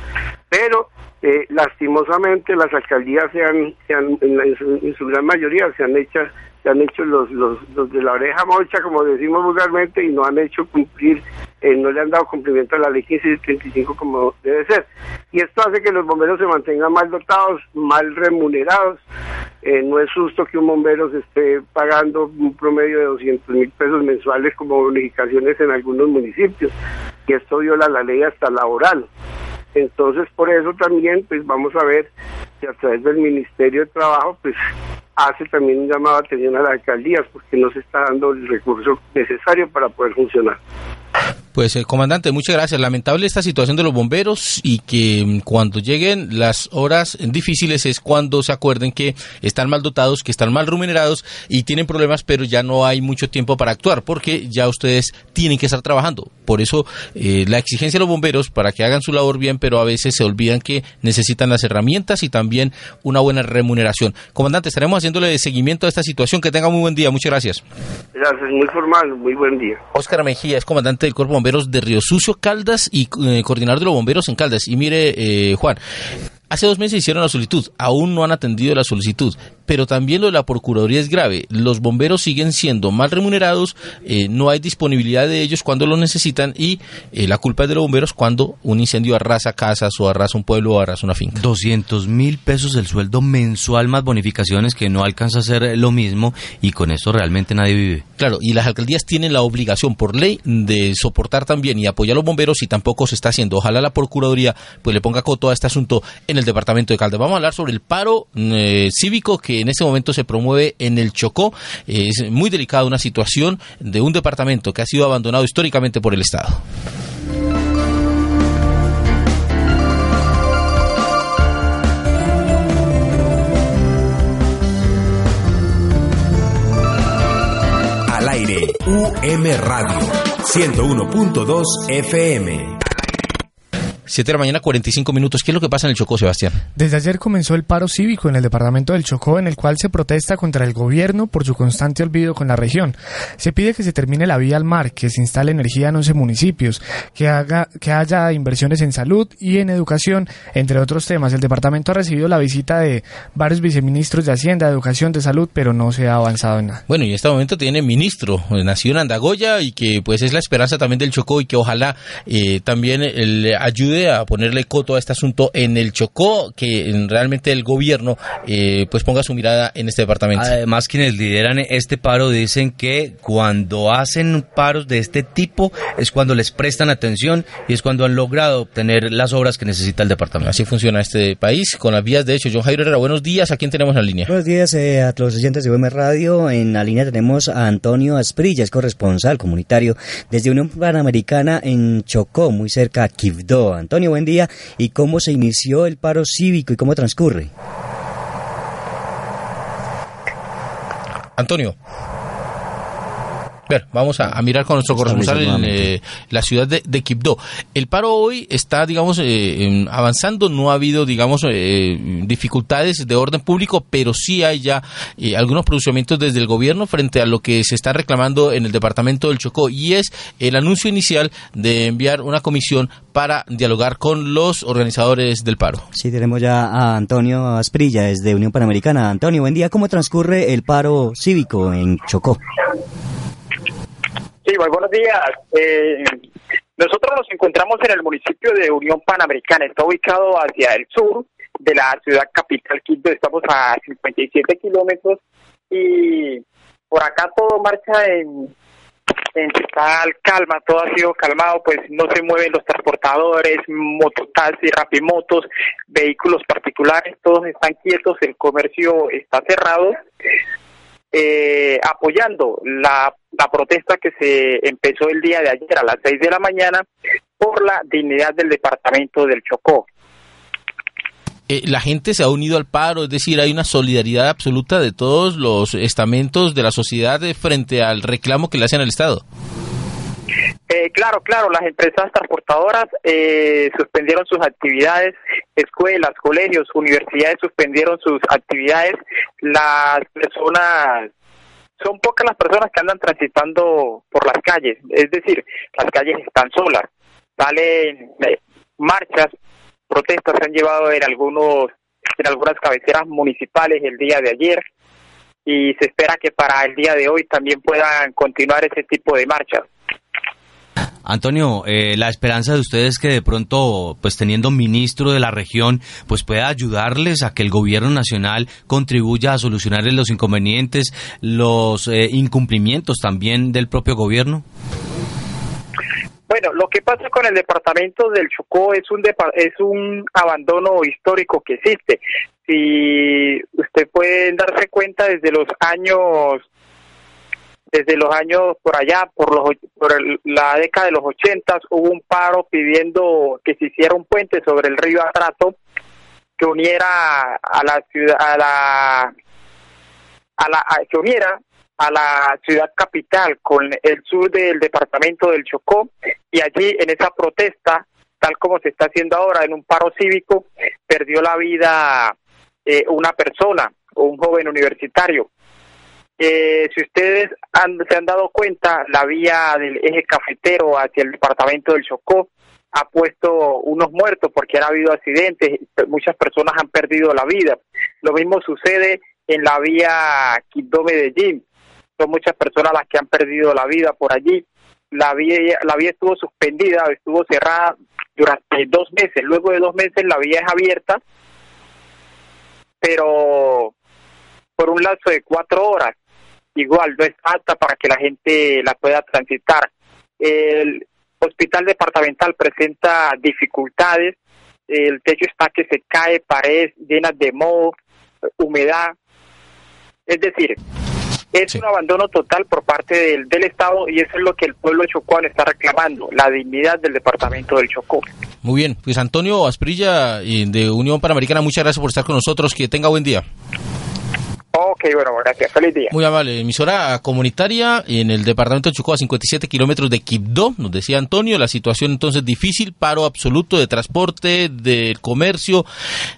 Pero eh, lastimosamente las alcaldías se han, se han en, su, en su gran mayoría se han hecho se han hecho los, los, los de la oreja mocha como decimos vulgarmente y no han hecho cumplir eh, no le han dado cumplimiento a la ley 1535 como debe ser. Y esto hace que los bomberos se mantengan mal dotados mal remunerados. Eh, no es justo que un bombero se esté pagando un promedio de 200 mil pesos mensuales como bonificaciones en algunos municipios y esto viola la ley hasta laboral. Entonces, por eso también, pues vamos a ver si a través del Ministerio de Trabajo, pues hace también un llamado de atención a las alcaldías, porque no se está dando el recurso necesario para poder funcionar. Pues, eh, comandante, muchas gracias. Lamentable esta situación de los bomberos y que mm, cuando lleguen las horas difíciles es cuando se acuerden que están mal dotados, que están mal remunerados y tienen problemas, pero ya no hay mucho tiempo para actuar porque ya ustedes tienen que estar trabajando. Por eso eh, la exigencia de los bomberos para que hagan su labor bien, pero a veces se olvidan que necesitan las herramientas y también una buena remuneración. Comandante, estaremos haciéndole seguimiento a esta situación. Que tenga muy buen día. Muchas gracias. Gracias, muy formal, muy buen día. Óscar Mejía es comandante del Cuerpo de De Río Sucio, Caldas y eh, coordinador de los bomberos en Caldas. Y mire, eh, Juan, Hace dos meses hicieron la solicitud, aún no han atendido la solicitud, pero también lo de la Procuraduría es grave. Los bomberos siguen siendo mal remunerados, eh, no hay disponibilidad de ellos cuando lo necesitan y eh, la culpa es de los bomberos cuando un incendio arrasa casas o arrasa un pueblo o arrasa una finca. 200 mil pesos el sueldo mensual más bonificaciones que no alcanza a ser lo mismo y con eso realmente nadie vive. Claro, y las alcaldías tienen la obligación por ley de soportar también y apoyar a los bomberos y tampoco se está haciendo. Ojalá la Procuraduría pues le ponga coto a este asunto en el departamento de Caldas. Vamos a hablar sobre el paro eh, cívico que en este momento se promueve en el Chocó. es muy delicada una situación de un departamento que ha sido abandonado históricamente por el Estado. Al aire, UM Radio, 101.2 FM. 7 de la mañana, 45 minutos. ¿Qué es lo que pasa en el Chocó, Sebastián? Desde ayer comenzó el paro cívico en el departamento del Chocó, en el cual se protesta contra el gobierno por su constante olvido con la región. Se pide que se termine la vía al mar, que se instale energía en 11 municipios, que, haga, que haya inversiones en salud y en educación, entre otros temas. El departamento ha recibido la visita de varios viceministros de Hacienda, de Educación, de Salud, pero no se ha avanzado en nada. Bueno, y en este momento tiene ministro, eh, nació en Andagoya y que pues es la esperanza también del Chocó y que ojalá eh, también le ayude a ponerle coto a este asunto en el Chocó, que realmente el gobierno eh, pues ponga su mirada en este departamento. Además, quienes lideran este paro dicen que cuando hacen paros de este tipo es cuando les prestan atención y es cuando han logrado obtener las obras que necesita el departamento. Así funciona este país con las vías de hecho. John Jairo Herrera, buenos días. ¿A quién tenemos en la línea? Buenos días eh, a los oyentes de UM Radio. En la línea tenemos a Antonio Asprilla, es corresponsal comunitario desde Unión Panamericana en Chocó, muy cerca a Quibdó. Antonio, buen día. ¿Y cómo se inició el paro cívico y cómo transcurre? Antonio. Vamos a, mirar con nuestro corresponsal en eh, la ciudad de, de, Quibdó. El paro hoy está, digamos, eh, avanzando. No ha habido, digamos, eh, dificultades de orden público, pero sí hay ya algunos pronunciamientos desde el gobierno frente a lo que se está reclamando en el departamento del Chocó y es el anuncio inicial de enviar una comisión para dialogar con los organizadores del paro. Sí, tenemos ya a Antonio Asprilla desde Unión Panamericana. Antonio, buen día. ¿Cómo transcurre el paro cívico en Chocó? Sí, buenos días. Eh, nosotros nos encontramos en el municipio de Unión Panamericana. Está ubicado hacia el sur de la ciudad capital Quito. Estamos a 57 kilómetros y por acá todo marcha en, en total calma. Todo ha sido calmado, pues no se mueven los transportadores, mototaxis, rapimotos, vehículos particulares. Todos están quietos. El comercio está cerrado eh, apoyando la, protesta que se empezó el día de ayer a las 6 de la mañana por la dignidad del departamento del Chocó. Eh, la gente se ha unido al paro, es decir, hay una solidaridad absoluta de todos los estamentos de la sociedad frente al reclamo que le hacen al Estado. Eh, claro, claro, las empresas transportadoras eh, suspendieron sus actividades, escuelas, colegios, universidades suspendieron sus actividades, las personas, son pocas las personas que andan transitando por las calles, es decir, las calles están solas, salen eh, marchas, protestas se han llevado en algunos en algunas cabeceras municipales el día de ayer y se espera que para el día de hoy también puedan continuar ese tipo de marchas. Antonio, eh, la esperanza de ustedes es que de pronto, pues teniendo ministro de la región, pues pueda ayudarles a que el gobierno nacional contribuya a solucionar los inconvenientes, los eh, incumplimientos también del propio gobierno. Bueno, lo que pasa con el departamento del Chocó es un es un abandono histórico que existe. Si usted puede darse cuenta desde los años desde los años por allá, por, los, por la década de los ochentas, hubo un paro pidiendo que se hiciera un puente sobre el río Atrato que uniera a la ciudad, a la, a la, que uniera a la ciudad capital con el sur del departamento del Chocó y allí en esa protesta, tal como se está haciendo ahora en un paro cívico, perdió la vida eh, una persona, un joven universitario Eh, si ustedes se han dado cuenta, la vía del eje cafetero hacia el departamento del Chocó ha puesto unos muertos porque han habido accidentes, muchas personas han perdido la vida. Lo mismo sucede en la vía Quibdó-Medellín, son muchas personas las que han perdido la vida por allí. La vía, la vía estuvo suspendida, estuvo cerrada durante dos meses. Luego de dos meses la vía es abierta, pero por un lapso de cuatro horas. Igual no es alta para que la gente la pueda transitar. El hospital departamental presenta dificultades. El techo está que se cae, paredes llenas de moho, humedad. Es decir, es un abandono total por parte del, del Estado y eso es lo que el pueblo chocuano está reclamando, la dignidad del departamento del Chocó. Muy bien, pues Antonio Asprilla de Unión Panamericana, muchas gracias por estar con nosotros, que tenga buen día. Ok, bueno, gracias. Feliz día. Muy amable. Emisora comunitaria en el departamento de Chocó, a 57 kilómetros de Quibdó, nos decía Antonio, la situación entonces difícil, paro absoluto de transporte, del comercio,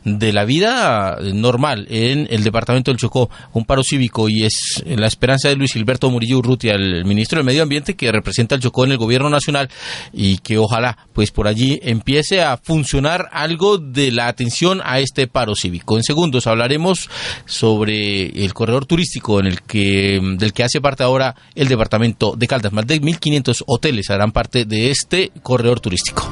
de la vida normal en el departamento del Chocó, un paro cívico y es la esperanza de Luis Gilberto Murillo Urrutia, el ministro del Medio Ambiente que representa al Chocó en el gobierno nacional y que ojalá pues por allí empiece a funcionar algo de la atención a este paro cívico. En segundos hablaremos sobre el corredor turístico en el que del que hace parte ahora el departamento de Caldas. Más de 1.500 hoteles harán parte de este corredor turístico.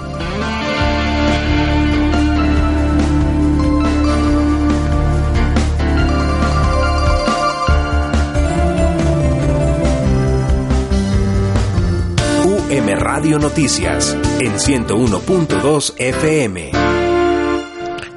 UM Radio Noticias en 101.2 FM.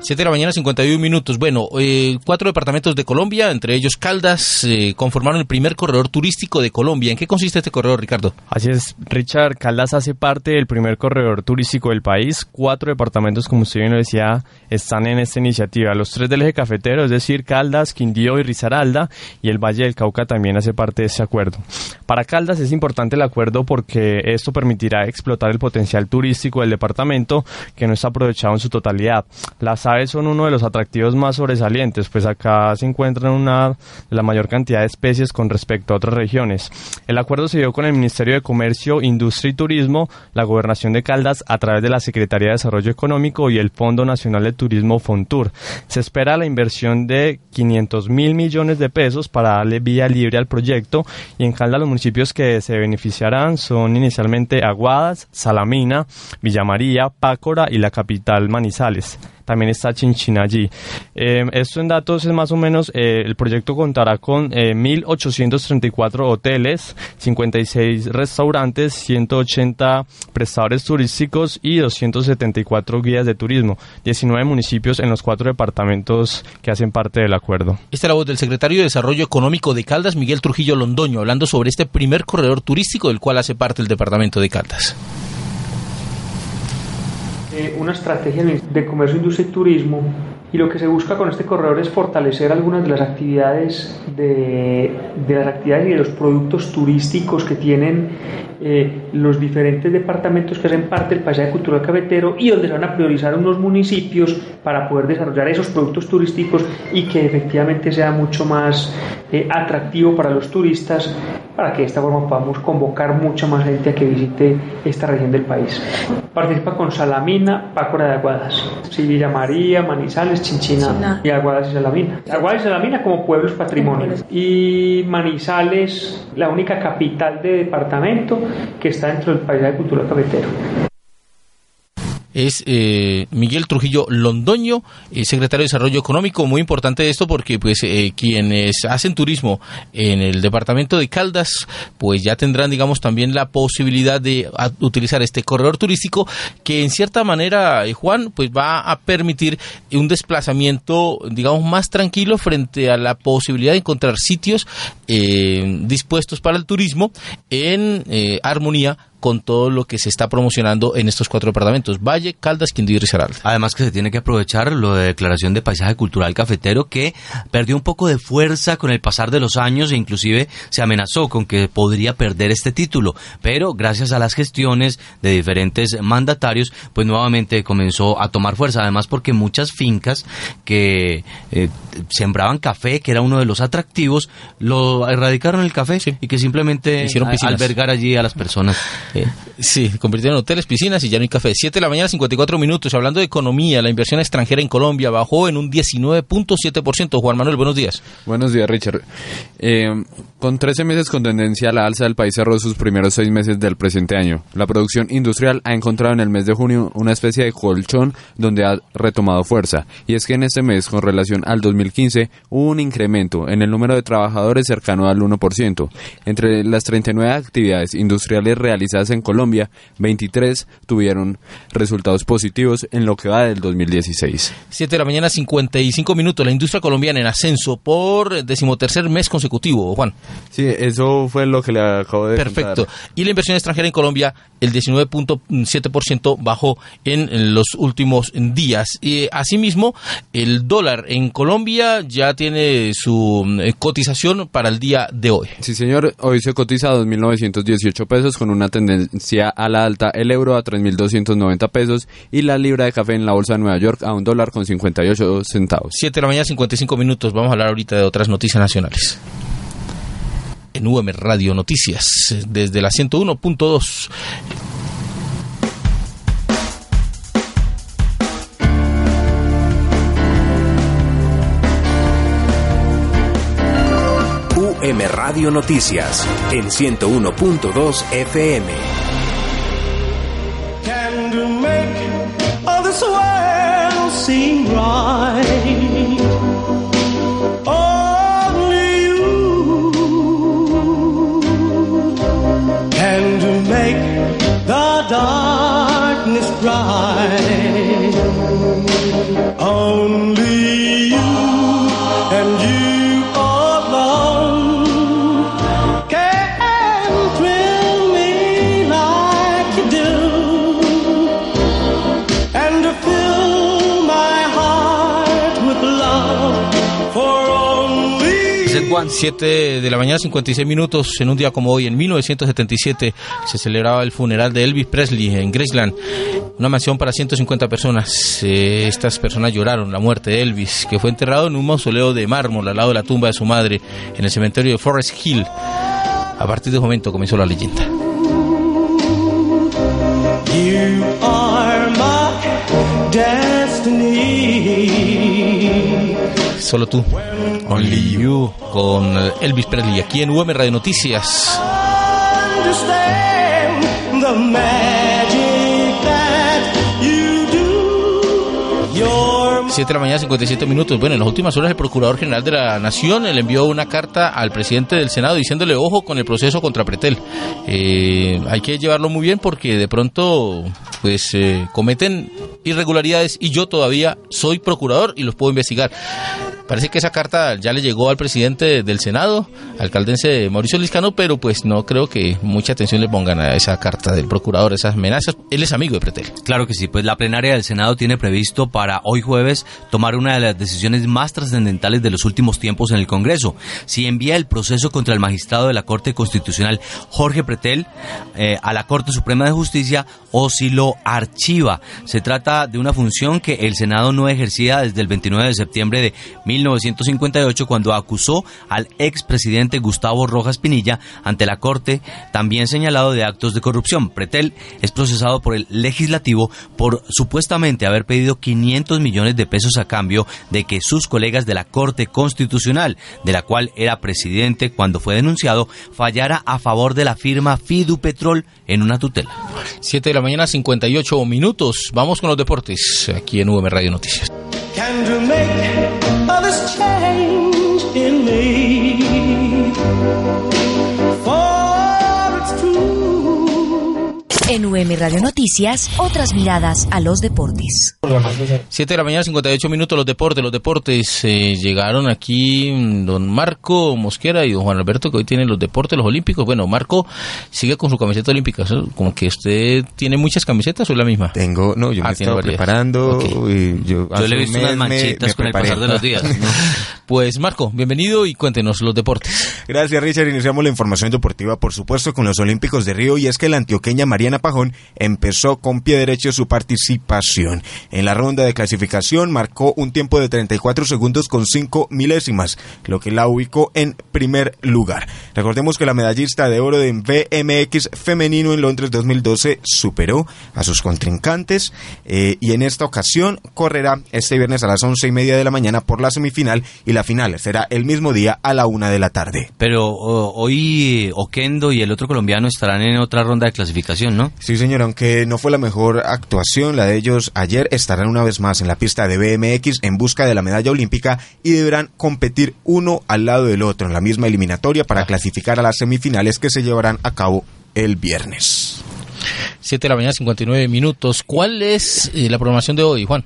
7 de la mañana, 51 minutos. Bueno, eh, cuatro departamentos de Colombia, entre ellos Caldas, eh, conformaron el primer corredor turístico de Colombia. ¿En qué consiste este corredor, Ricardo? Así es, Richard. Caldas hace parte del primer corredor turístico del país. Cuatro departamentos, como usted bien lo decía, están en esta iniciativa. Los tres del eje cafetero, es decir, Caldas, Quindío y Risaralda, y el Valle del Cauca también hace parte de ese acuerdo. Para Caldas es importante el acuerdo porque esto permitirá explotar el potencial turístico del departamento que no está aprovechado en su totalidad. Las son uno de los atractivos más sobresalientes, pues acá se encuentran una la mayor cantidad de especies con respecto a otras regiones. El acuerdo se dio con el Ministerio de Comercio, Industria y Turismo, la Gobernación de Caldas a través de la Secretaría de Desarrollo Económico y el Fondo Nacional de Turismo Fontur. Se espera la inversión de 500 mil millones de pesos para darle vía libre al proyecto y en Caldas los municipios que se beneficiarán son inicialmente Aguadas, Salamina, Villa María, Pácora y la capital Manizales también está Chinchina allí. Eh, esto en datos es más o menos, eh, el proyecto contará con 1.834 eh, hoteles, 56 restaurantes, 180 prestadores turísticos y 274 guías de turismo, 19 municipios en los cuatro departamentos que hacen parte del acuerdo. Esta es la voz del secretario de Desarrollo Económico de Caldas, Miguel Trujillo Londoño, hablando sobre este primer corredor turístico del cual hace parte el departamento de Caldas. Eh, una estrategia de comercio, industria y turismo y lo que se busca con este corredor es fortalecer algunas de las actividades de, de las actividades y de los productos turísticos que tienen eh, los diferentes departamentos que hacen parte del paisaje cultural cafetero y donde se van a priorizar unos municipios para poder desarrollar esos productos turísticos y que efectivamente sea mucho más eh, atractivo para los turistas para que de esta forma podamos convocar mucha más gente a que visite esta región del país. Participa con Salamina, Pácora de Aguadas, Villa María, Manizales, Chinchina y Aguadas y Salamina. Aguadas y Salamina como pueblos patrimonio. Y Manizales, la única capital de departamento que está dentro del paisaje cultural cafetero es eh, Miguel Trujillo Londoño, eh, secretario de Desarrollo Económico. Muy importante esto porque pues eh, quienes hacen turismo en el departamento de Caldas pues ya tendrán digamos también la posibilidad de utilizar este corredor turístico que en cierta manera Juan pues va a permitir un desplazamiento digamos más tranquilo frente a la posibilidad de encontrar sitios dispuestos para el turismo en armonía con todo lo que se está promocionando en estos cuatro departamentos, Valle, Caldas, Quindío y Risaralda. Además que se tiene que aprovechar lo de declaración de paisaje cultural cafetero que perdió un poco de fuerza con el pasar de los años e inclusive se amenazó con que podría perder este título, pero gracias a las gestiones de diferentes mandatarios, pues nuevamente comenzó a tomar fuerza, además porque muchas fincas que eh, sembraban café, que era uno de los atractivos, lo erradicaron el café y que simplemente Hicieron piscinas. albergar allí a las personas. Sí, convirtieron en hoteles, piscinas y ya no hay café. 7 de la mañana, 54 minutos. Hablando de economía, la inversión extranjera en Colombia bajó en un 19.7%. Juan Manuel, buenos días. Buenos días, Richard. Eh, con 13 meses con tendencia a la alza, el país cerró sus primeros seis meses del presente año. La producción industrial ha encontrado en el mes de junio una especie de colchón donde ha retomado fuerza. Y es que en este mes, con relación al 2015, hubo un incremento en el número de trabajadores cercano al 1%. Entre las 39 actividades industriales realizadas en Colombia, 23 tuvieron resultados positivos en lo que va del 2016. 7 de la mañana, 55 minutos. La industria colombiana en ascenso por decimotercer mes consecutivo, Juan. Sí, eso fue lo que le acabo de Perfecto. contar. Y la inversión extranjera en Colombia, el 19.7% bajó en los últimos días. Y asimismo, el dólar en Colombia ya tiene su eh, cotización para el día de hoy. Sí, señor. Hoy se cotiza a 2.918 pesos con una tendencia a la alta. El euro a 3.290 pesos y la libra de café en la bolsa de Nueva York a un dólar con 58 centavos. 7 de la mañana, 55 minutos. Vamos a hablar ahorita de otras noticias nacionales. En UM Radio Noticias, desde la 101.2. UM Radio Noticias en 101.2 FM. Can to make all this world seem right. And to fill my heart with love for only Set One, 7 de la mañana, 56 minutos. En un día como hoy, en 1977, se celebraba el funeral de Elvis Presley en Graceland, una mansión para 150 personas. Eh, estas personas lloraron la muerte de Elvis, que fue enterrado en un mausoleo de mármol al lado de la tumba de su madre, en el cementerio de Forest Hill. A partir de ese momento comenzó la leyenda. you Solo tú, Only You, con Elvis Presley, aquí en UM Radio Noticias. 7 de la mañana, 57 minutos. Bueno, en las últimas horas el Procurador General de la Nación le envió una carta al presidente del Senado diciéndole ojo con el proceso contra Pretel. Eh, hay que llevarlo muy bien porque de pronto pues eh, cometen irregularidades y yo todavía soy procurador y los puedo investigar. Parece que esa carta ya le llegó al presidente del Senado, alcaldense Mauricio Liscano, pero pues no creo que mucha atención le pongan a esa carta del procurador, esas amenazas. Él es amigo de Pretel. Claro que sí, pues la plenaria del Senado tiene previsto para hoy jueves tomar una de las decisiones más trascendentales de los últimos tiempos en el Congreso. Si envía el proceso contra el magistrado de la Corte Constitucional Jorge Pretel eh, a la Corte Suprema de Justicia o si lo archiva. Se trata de una función que el Senado no ejercía desde el 29 de septiembre de 1958 cuando acusó al expresidente Gustavo Rojas Pinilla ante la Corte, también señalado de actos de corrupción. Pretel es procesado por el legislativo por supuestamente haber pedido 500 millones de pesos a cambio de que sus colegas de la Corte Constitucional, de la cual era presidente cuando fue denunciado, fallara a favor de la firma Fidupetrol en una tutela. 7 de la mañana, 58 minutos. Vamos con los deportes aquí en UM Radio Noticias. Can to make all this change in me. En UM Radio Noticias, otras miradas a los deportes. 7 de la mañana, 58 minutos, los deportes. Los deportes eh, llegaron aquí mm, don Marco Mosquera y don Juan Alberto, que hoy tienen los deportes, los olímpicos. Bueno, Marco sigue con su camiseta olímpica. Como que usted tiene muchas camisetas o es la misma. Tengo, no, yo Ah, me tiene estaba varias. preparando. Ok. y yo le he visto unas manchitas me con el pasar de los días. ¿no? Pues Marco, bienvenido y cuéntenos los deportes. Gracias, Richard. Iniciamos la información deportiva, por supuesto, con los Olímpicos de Río y es que la antioqueña Mariana Pajón empezó con pie derecho su participación. En la ronda de clasificación marcó un tiempo de 34 segundos con 5 milésimas, lo que la ubicó en primer lugar. Recordemos que la medallista de oro de BMX femenino en Londres 2012 superó a sus contrincantes eh, y en esta ocasión correrá este viernes a las once y media de la mañana por la semifinal y la final será el mismo día a la una de la tarde. Pero hoy Oquendo y el otro colombiano estarán en otra ronda de clasificación, ¿no? Sí, señor, aunque no fue la mejor actuación la de ellos ayer, estarán una vez más en la pista de BMX en busca de la medalla olímpica y deberán competir uno al lado del otro en la misma eliminatoria para clasificar a las semifinales que se llevarán a cabo el viernes. 7 de la mañana, 59 minutos. ¿Cuál es eh, la programación de hoy, Juan?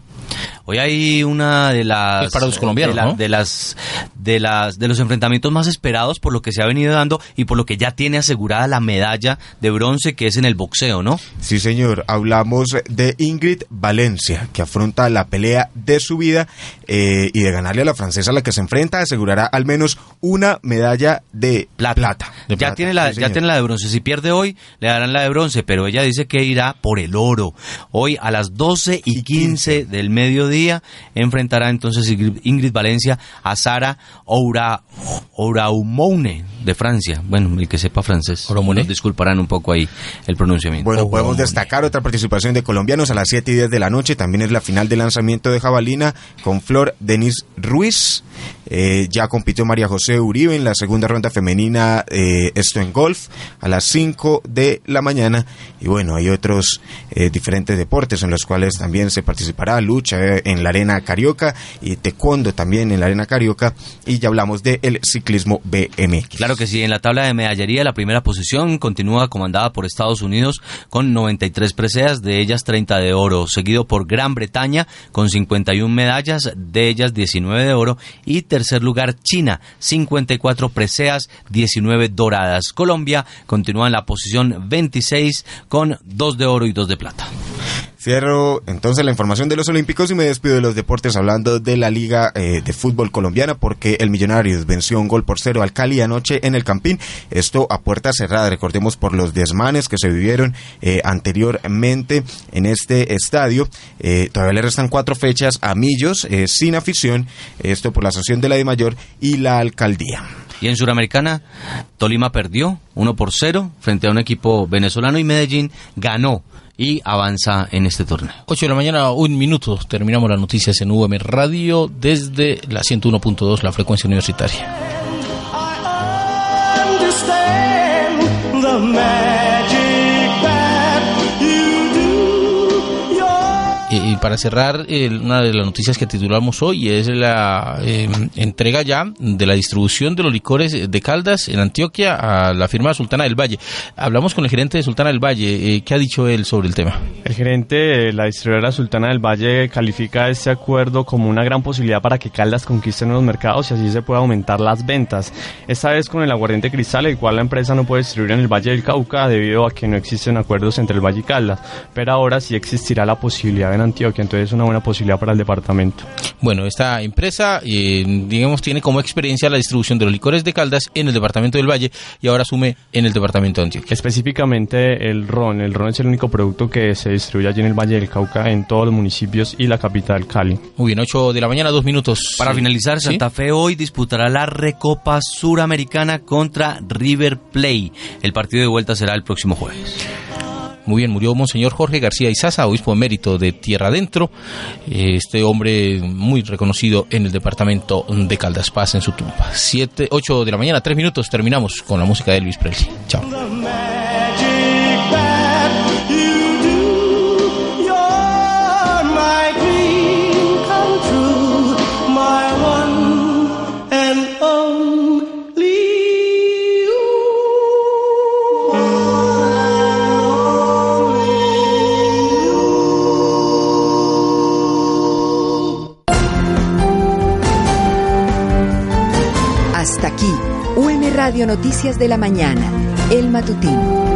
Hoy hay una de las Es para los colombianos, de, la- ¿no? de las de las de los enfrentamientos más esperados por lo que se ha venido dando y por lo que ya tiene asegurada la medalla de bronce que es en el boxeo, ¿no? Sí, señor, hablamos de Ingrid Valencia, que afronta la pelea de su vida eh, y de ganarle a la francesa a la que se enfrenta, asegurará al menos una medalla de plata. De ya plata, tiene la sí, ya tiene la de bronce. Si pierde hoy le darán la de bronce, pero ella dice que irá por el oro. Hoy a las 12 y 15 del mediodía enfrentará entonces Ingrid Valencia a Sara Oura Ouraumone de Francia. Bueno, el que sepa francés. Nos disculparán un poco ahí el pronunciamiento. Bueno, podemos destacar otra participación de colombianos a las 7 y 10 de la noche. También es la final de lanzamiento de jabalina con Flor Denis Ruiz. Eh, ya compitió María José Uribe en la segunda ronda femenina, eh, esto en golf, a las 5 de la mañana. Y bueno, hay otros eh, diferentes deportes en los cuales también se participará. Lucha eh, en la arena carioca y taekwondo también en la arena carioca. Y ya hablamos del ciclismo BMX. Claro que sí, en la tabla de medallería la primera posición continúa comandada por Estados Unidos con 93 preseas, de ellas 30 de oro, seguido por Gran Bretaña con 51 medallas, de ellas 19 de oro tercer lugar China, 54 preseas, 19 doradas. Colombia continúa en la posición 26 con 2 de oro y 2 de plata. Cierro entonces la información de los Olímpicos y me despido de los deportes hablando de la Liga eh, de Fútbol Colombiana porque el Millonarios venció un gol por cero al Cali anoche en el Campín. Esto a puerta cerrada, recordemos por los desmanes que se vivieron eh, anteriormente en este estadio. Eh, todavía le restan cuatro fechas a Millos sin afición, esto por la asociación de la de Mayor y la alcaldía. Y en Suramericana, Tolima perdió 1 por 0 frente a un equipo venezolano y Medellín ganó y avanza en este torneo. 8 de la mañana, un minuto. Terminamos las noticias en UM Radio desde la 101.2, la frecuencia universitaria. Para cerrar, eh, una de las noticias que titulamos hoy es la eh, entrega ya de la distribución de los licores de Caldas en Antioquia a la firma Sultana del Valle. Hablamos con el gerente de Sultana del Valle. eh, ¿Qué ha dicho él sobre el tema? El gerente de la distribuidora Sultana del Valle califica este acuerdo como una gran posibilidad para que Caldas conquiste nuevos mercados y así se pueda aumentar las ventas. Esta vez con el aguardiente cristal, el cual la empresa no puede distribuir en el Valle del Cauca debido a que no existen acuerdos entre el Valle y Caldas, pero ahora sí existirá la posibilidad en Antioquia, entonces es una buena posibilidad para el departamento. Bueno, esta empresa, eh, digamos, tiene como experiencia la distribución de los licores de Caldas en el departamento del Valle y ahora asume en el departamento de Antioquia. Específicamente el ron. El ron es el único producto que se distribuye allí en el Valle del Cauca, en todos los municipios y la capital Cali. Muy bien, 8 de la mañana, dos minutos. Para Sí. finalizar, ¿Sí? Santa Fe hoy disputará la Recopa Suramericana contra River Play. El partido de vuelta será el próximo jueves. Muy bien, murió Monseñor Jorge García Izaza, obispo emérito de Tierra Adentro. Eh, Este hombre muy reconocido en el departamento de Caldas Paz en su tumba. 7, 8 de la mañana, 3 minutos. Terminamos con la música de Elvis Presley. Chao. Radio Noticias de la Mañana, El Matutino.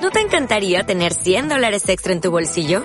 ¿No te encantaría tener 100 dólares extra en tu bolsillo?